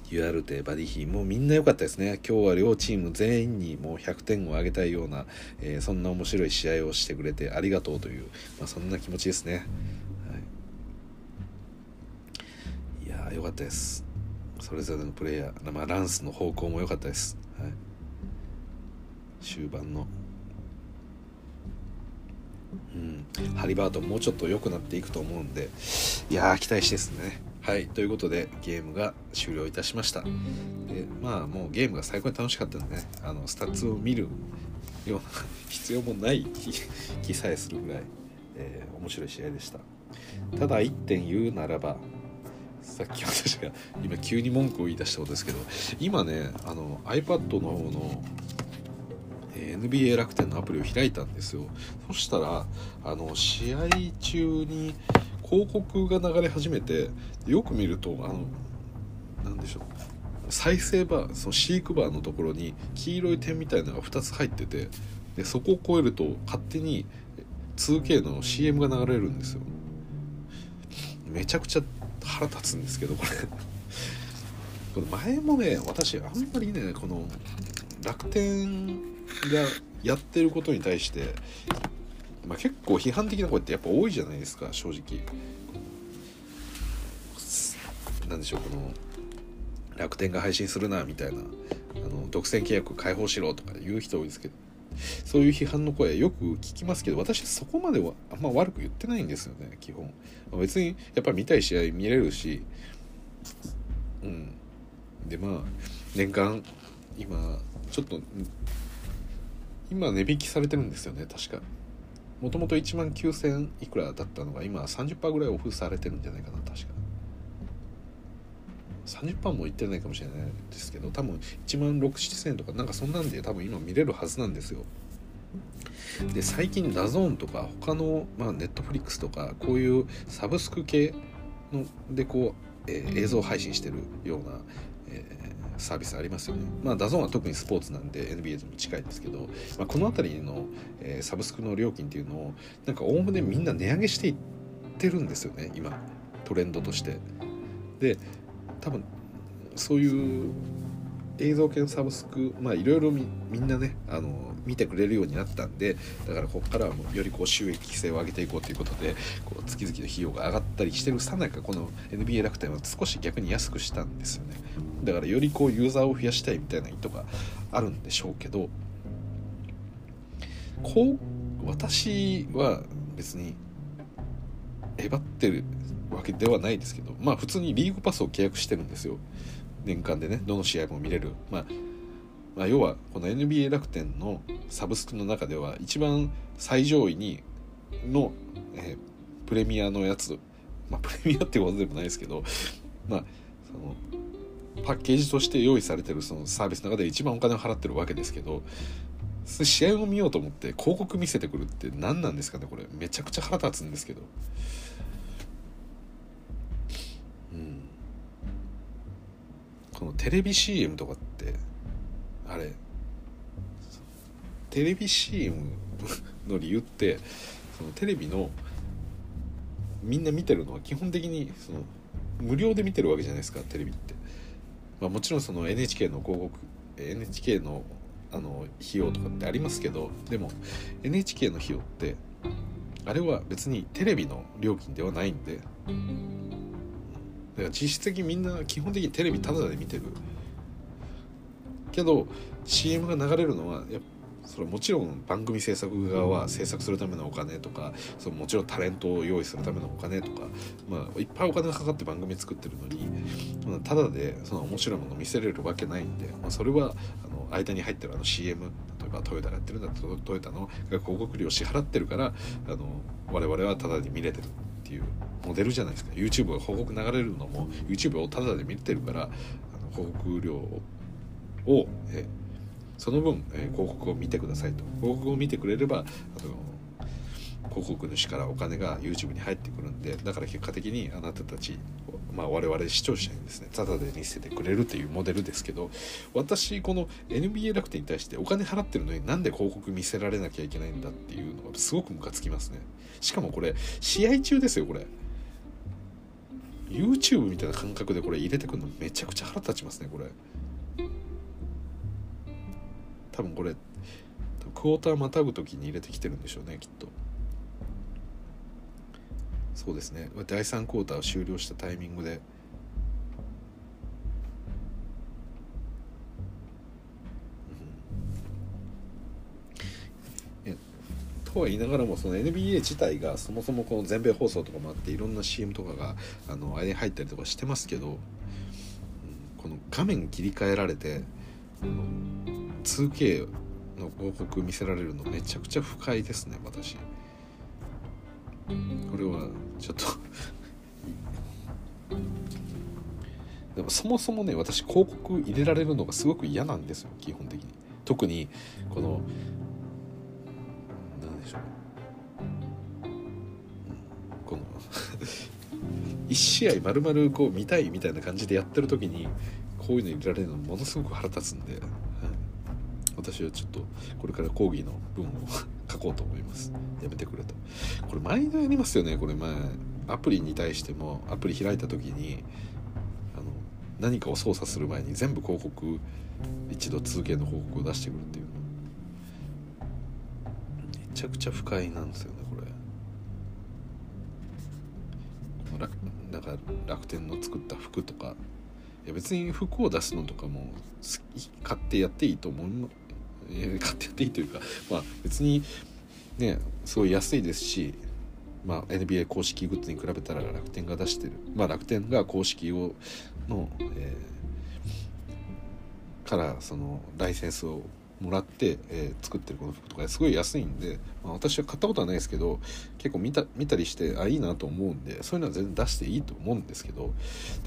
ユアルテバディヒーもうみんな良かったですね。今日は両チーム全員にもう100点をあげたいような、えー、そんな面白い試合をしてくれてありがとうという、まあ、そんな気持ちですね、はい、いや良かったです。それぞれのプレイヤー、まあ、ランスの方向も良かったです、はい、終盤の。うん、ハリバートンもうちょっと良くなっていくと思うんで。いやー期待してですね。はい。ということでゲームが終了いたしました。でまあもうゲームが最高に楽しかったんでね。あのスタッツを見るような [laughs] 必要もない [laughs] 気さえするぐらい、えー、面白い試合でした。ただ1点言うならばさっき私が今急に文句を言い出したことですけど今ねあの iPad の方の NBA 楽天のアプリを開いたんですよ。そしたらあの試合中に広告が流れ始めてよく見るとあの何でしょう。再生バーその飼育バーのところに黄色い点みたいなのが2つ入っててでそこを越えると勝手に 2K の CM が流れるんですよ。めちゃくちゃ腹立つんですけどこれ。これ前もね私あんまりねこの楽天がやってることに対してまあ、結構批判的な声ってやっぱ多いじゃないですか正直。なんでしょうこの楽天が配信するなみたいな。あの独占契約解放しろとか言う人多いですけど。そういう批判の声よく聞きますけど私そこまではあんま悪く言ってないんですよね基本。別にやっぱり見たい試合見れるし。うん。でまあ年間今ちょっと今値引きされてるんですよね確か。もともと1万9000いくらだったのが今30%ぐらいオフされてるんじゃないかな確か。30%もいってないかもしれないですけど多分1万67000とかなんかそんなんで多分今見れるはずなんですよ。で最近ダゾーンとか他の、まあ、ネットフリックスとかこういうサブスク系のでこう、えー、映像配信してるような、サービスありますよね。まあダゾーンは特にスポーツなんで NBA とも近いですけど、まあ、この辺りの、えー、サブスクの料金っていうのをなんかおおむねみんな値上げしていってるんですよね今トレンドとして。で多分そういう映像系のサブスクまあいろいろみんなねあの見てくれるようになったんでだからここからはもうよりこう収益性を上げていこうということでこう月々の費用が上がったりしてるさなかこの NBA 楽天は少し逆に安くしたんですよねだからよりこうユーザーを増やしたいみたいな意図があるんでしょうけどこう私は別にえばってるわけではないですけどまあ普通にリーグパスを契約してるんですよ。年間でねどの試合も見れる、まあ、まあ要はこの NBA 楽天のサブスクの中では一番最上位にの、えー、プレミアのやつ。まあプレミアってことでもないですけどまあそのパッケージとして用意されてるそのサービスの中で一番お金を払ってるわけですけど試合を見ようと思って広告見せてくるって何なんですかねこれ。めちゃくちゃ腹立つんですけど。うん。このテレビ CM とかってあれテレビ CM の理由ってそのテレビのみんな見てるのは基本的にその無料で見てるわけじゃないですかテレビって、まあ、もちろんその NHK の広告 NHK のあの費用とかってありますけどでも NHK の費用ってあれは別にテレビの料金ではないんでだから実質的にみんな基本的にテレビタダで見てる。けど CM が流れるのはやっぱそれもちろん番組制作側は制作するためのお金とかそのもちろんタレントを用意するためのお金とか、まあ、いっぱいお金がかかって番組作ってるのに、ただでその面白いものを見せれるわけないんで、まあ、それはあの間に入ってるあの CM 例えばトヨタがやってるんだったらトヨタの広告料を支払ってるからあの我々はタダで見れてるっていうモデルじゃないですか。YouTube が広告流れるのも YouTube をタダで見れてるからあの広告料をを、えその分、え広告を見てくださいと。広告を見てくれればあの広告主からお金が YouTube に入ってくるんでだから結果的にあなたたち、まあ、我々視聴者にですねタダで見せてくれるっていうモデルですけど私この NBA 楽天に対してお金払ってるのになんで広告見せられなきゃいけないんだっていうのがすごくムカつきますね。しかもこれ試合中ですよこれ。YouTube みたいな感覚でこれ入れてくるのめちゃくちゃ腹立ちますねこれ。多分これクォーターまたぐ時に入れてきてるんでしょうねきっと。そうですね。第3クォーターを終了したタイミングで。とは言いながらもその NBA 自体がそもそもこの全米放送とかもあっていろんな CM とかがあのあれに入ったりとかしてますけど、うん、この画面切り替えられてうん 2K の広告見せられるのめちゃくちゃ不快ですね私。これはちょっと。[laughs] でもそもそもね私広告入れられるのがすごく嫌なんですよ基本的に。特にこの何でしょう。この [laughs] 1試合丸々こう見たいみたいな感じでやってる時にこういうの入れられるのものすごく腹立つんで。私はちょっとこれから講義の文を書こうと思います。やめてくれと。これ毎度やりますよねこれ前。アプリに対してもアプリ開いた時にあの何かを操作する前に全部広告一度続けの報告を出してくるっていうめちゃくちゃ不快なんですよねこれ。なんか楽天の作った服とか。いや別に服を出すのとかも買ってやっていいと思う買ってやっていいというか、まあ、別にねすごい安いですし、まあ、NBA 公式グッズに比べたら楽天が出してる、まあ、楽天が公式をの、えー、からそのライセンスをもらって、えー、作ってるこの服とかすごい安いんで、まあ、私は買ったことはないですけど結構見た見たりしてあいいなと思うんでそういうのは全然出していいと思うんですけど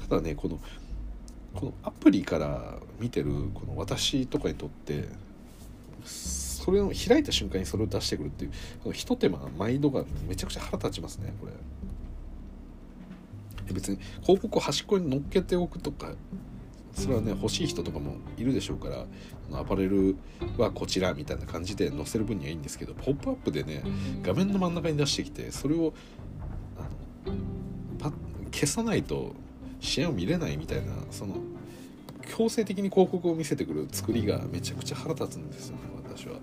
ただねこのこのアプリから見てるこの私とかにとってそれを開いた瞬間にそれを出してくるっていうこのひと手間毎度がめちゃくちゃ腹立ちますねこれ。別に広告を端っこに乗っけておくとかそれはね欲しい人とかもいるでしょうからアパレルはこちらみたいな感じで載せる分にはいいんですけどポップアップでね画面の真ん中に出してきてそれをあの消さないと試合を見れないみたいなその強制的に広告を見せてくる作りがめちゃくちゃ腹立つんですよね。私は。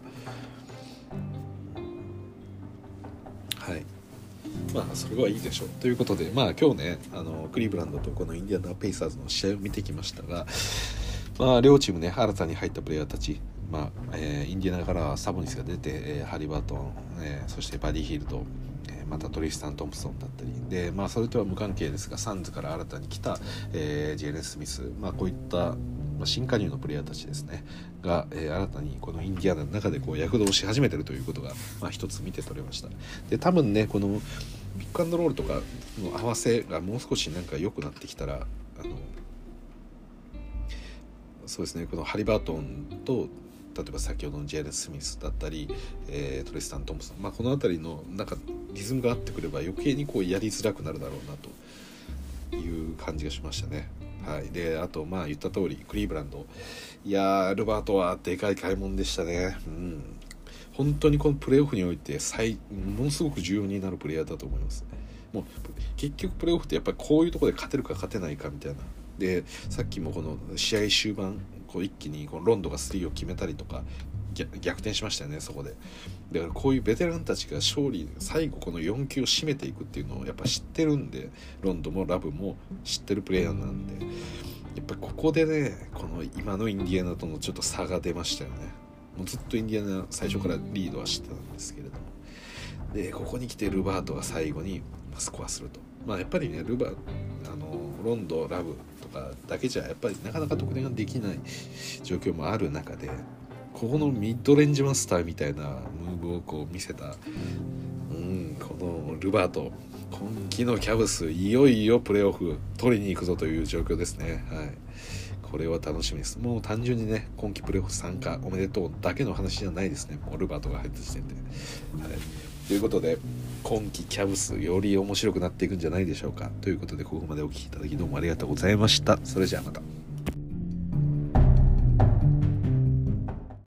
はい。まあそれはいいでしょう。ということでまあ今日ねあのクリーブランドとこのインディアナ・ペイサーズの試合を見てきましたがまあ両チームね新たに入ったプレイヤーたちまあえー、インディアナからサボニスが出て、えー、ハリバートン、えー、そしてバディ・ヒールド、またトリスタン・トンプソンだったり。で、まあ、それとは無関係ですがサンズから新たに来た、えー、ジェレン・スミス、まあ、こういったまあ、新加入のプレイヤーたちですね。が、えー、新たにこのインディアナの中でこう躍動し始めてるということが、まあ、一つ見て取れました。で多分ねこのピックアンドロールとかの合わせがもう少しなんか良くなってきたらあのそうですねこのハリバートンと例えば先ほどのジェーレン・スミスだったり、えー、トリスタン・トムソン、まあ、この辺りのなんかリズムが合ってくれば余計にこうやりづらくなるだろうなと。いう感じがしましたね。はい、であとまあ言った通りクリーブランド。いやルバートはでかい買い物でしたね。うん本当にこのプレーオフにおいて最ものすごく重要になるプレイヤーだと思います。もう結局プレーオフってやっぱりこういうところで勝てるか勝てないかみたいなでさっきもこの試合終盤こう一気にこのロンドがスリーを決めたりとか逆転しましたよねそこでだからこういうベテランたちが勝利最後この4球を締めていくっていうのをやっぱ知ってるんでロンドもラブも知ってるプレイヤーなんでやっぱここでねこの今のインディアナとのちょっと差が出ましたよね。もうずっとインディアナ最初からリードはしてたんですけれども。でここに来てルバートが最後にスコアすると。まあやっぱりねルバあのロンドラブとかだけじゃやっぱりなかなか得点ができない状況もある中でここのミッドレンジマスターみたいなムーブをこう見せた、うん、このルバート。今季のキャブスいよいよプレーオフ取りに行くぞという状況ですね。はいこれは楽しみです。もう単純にね、今季プレーオフ参加おめでとうだけの話じゃないですね。もうルバートが入った時点で。はいということで今季キャブスより面白くなっていくんじゃないでしょうかということでここまでお聴きいただきどうもありがとうございましたそれじゃあまた。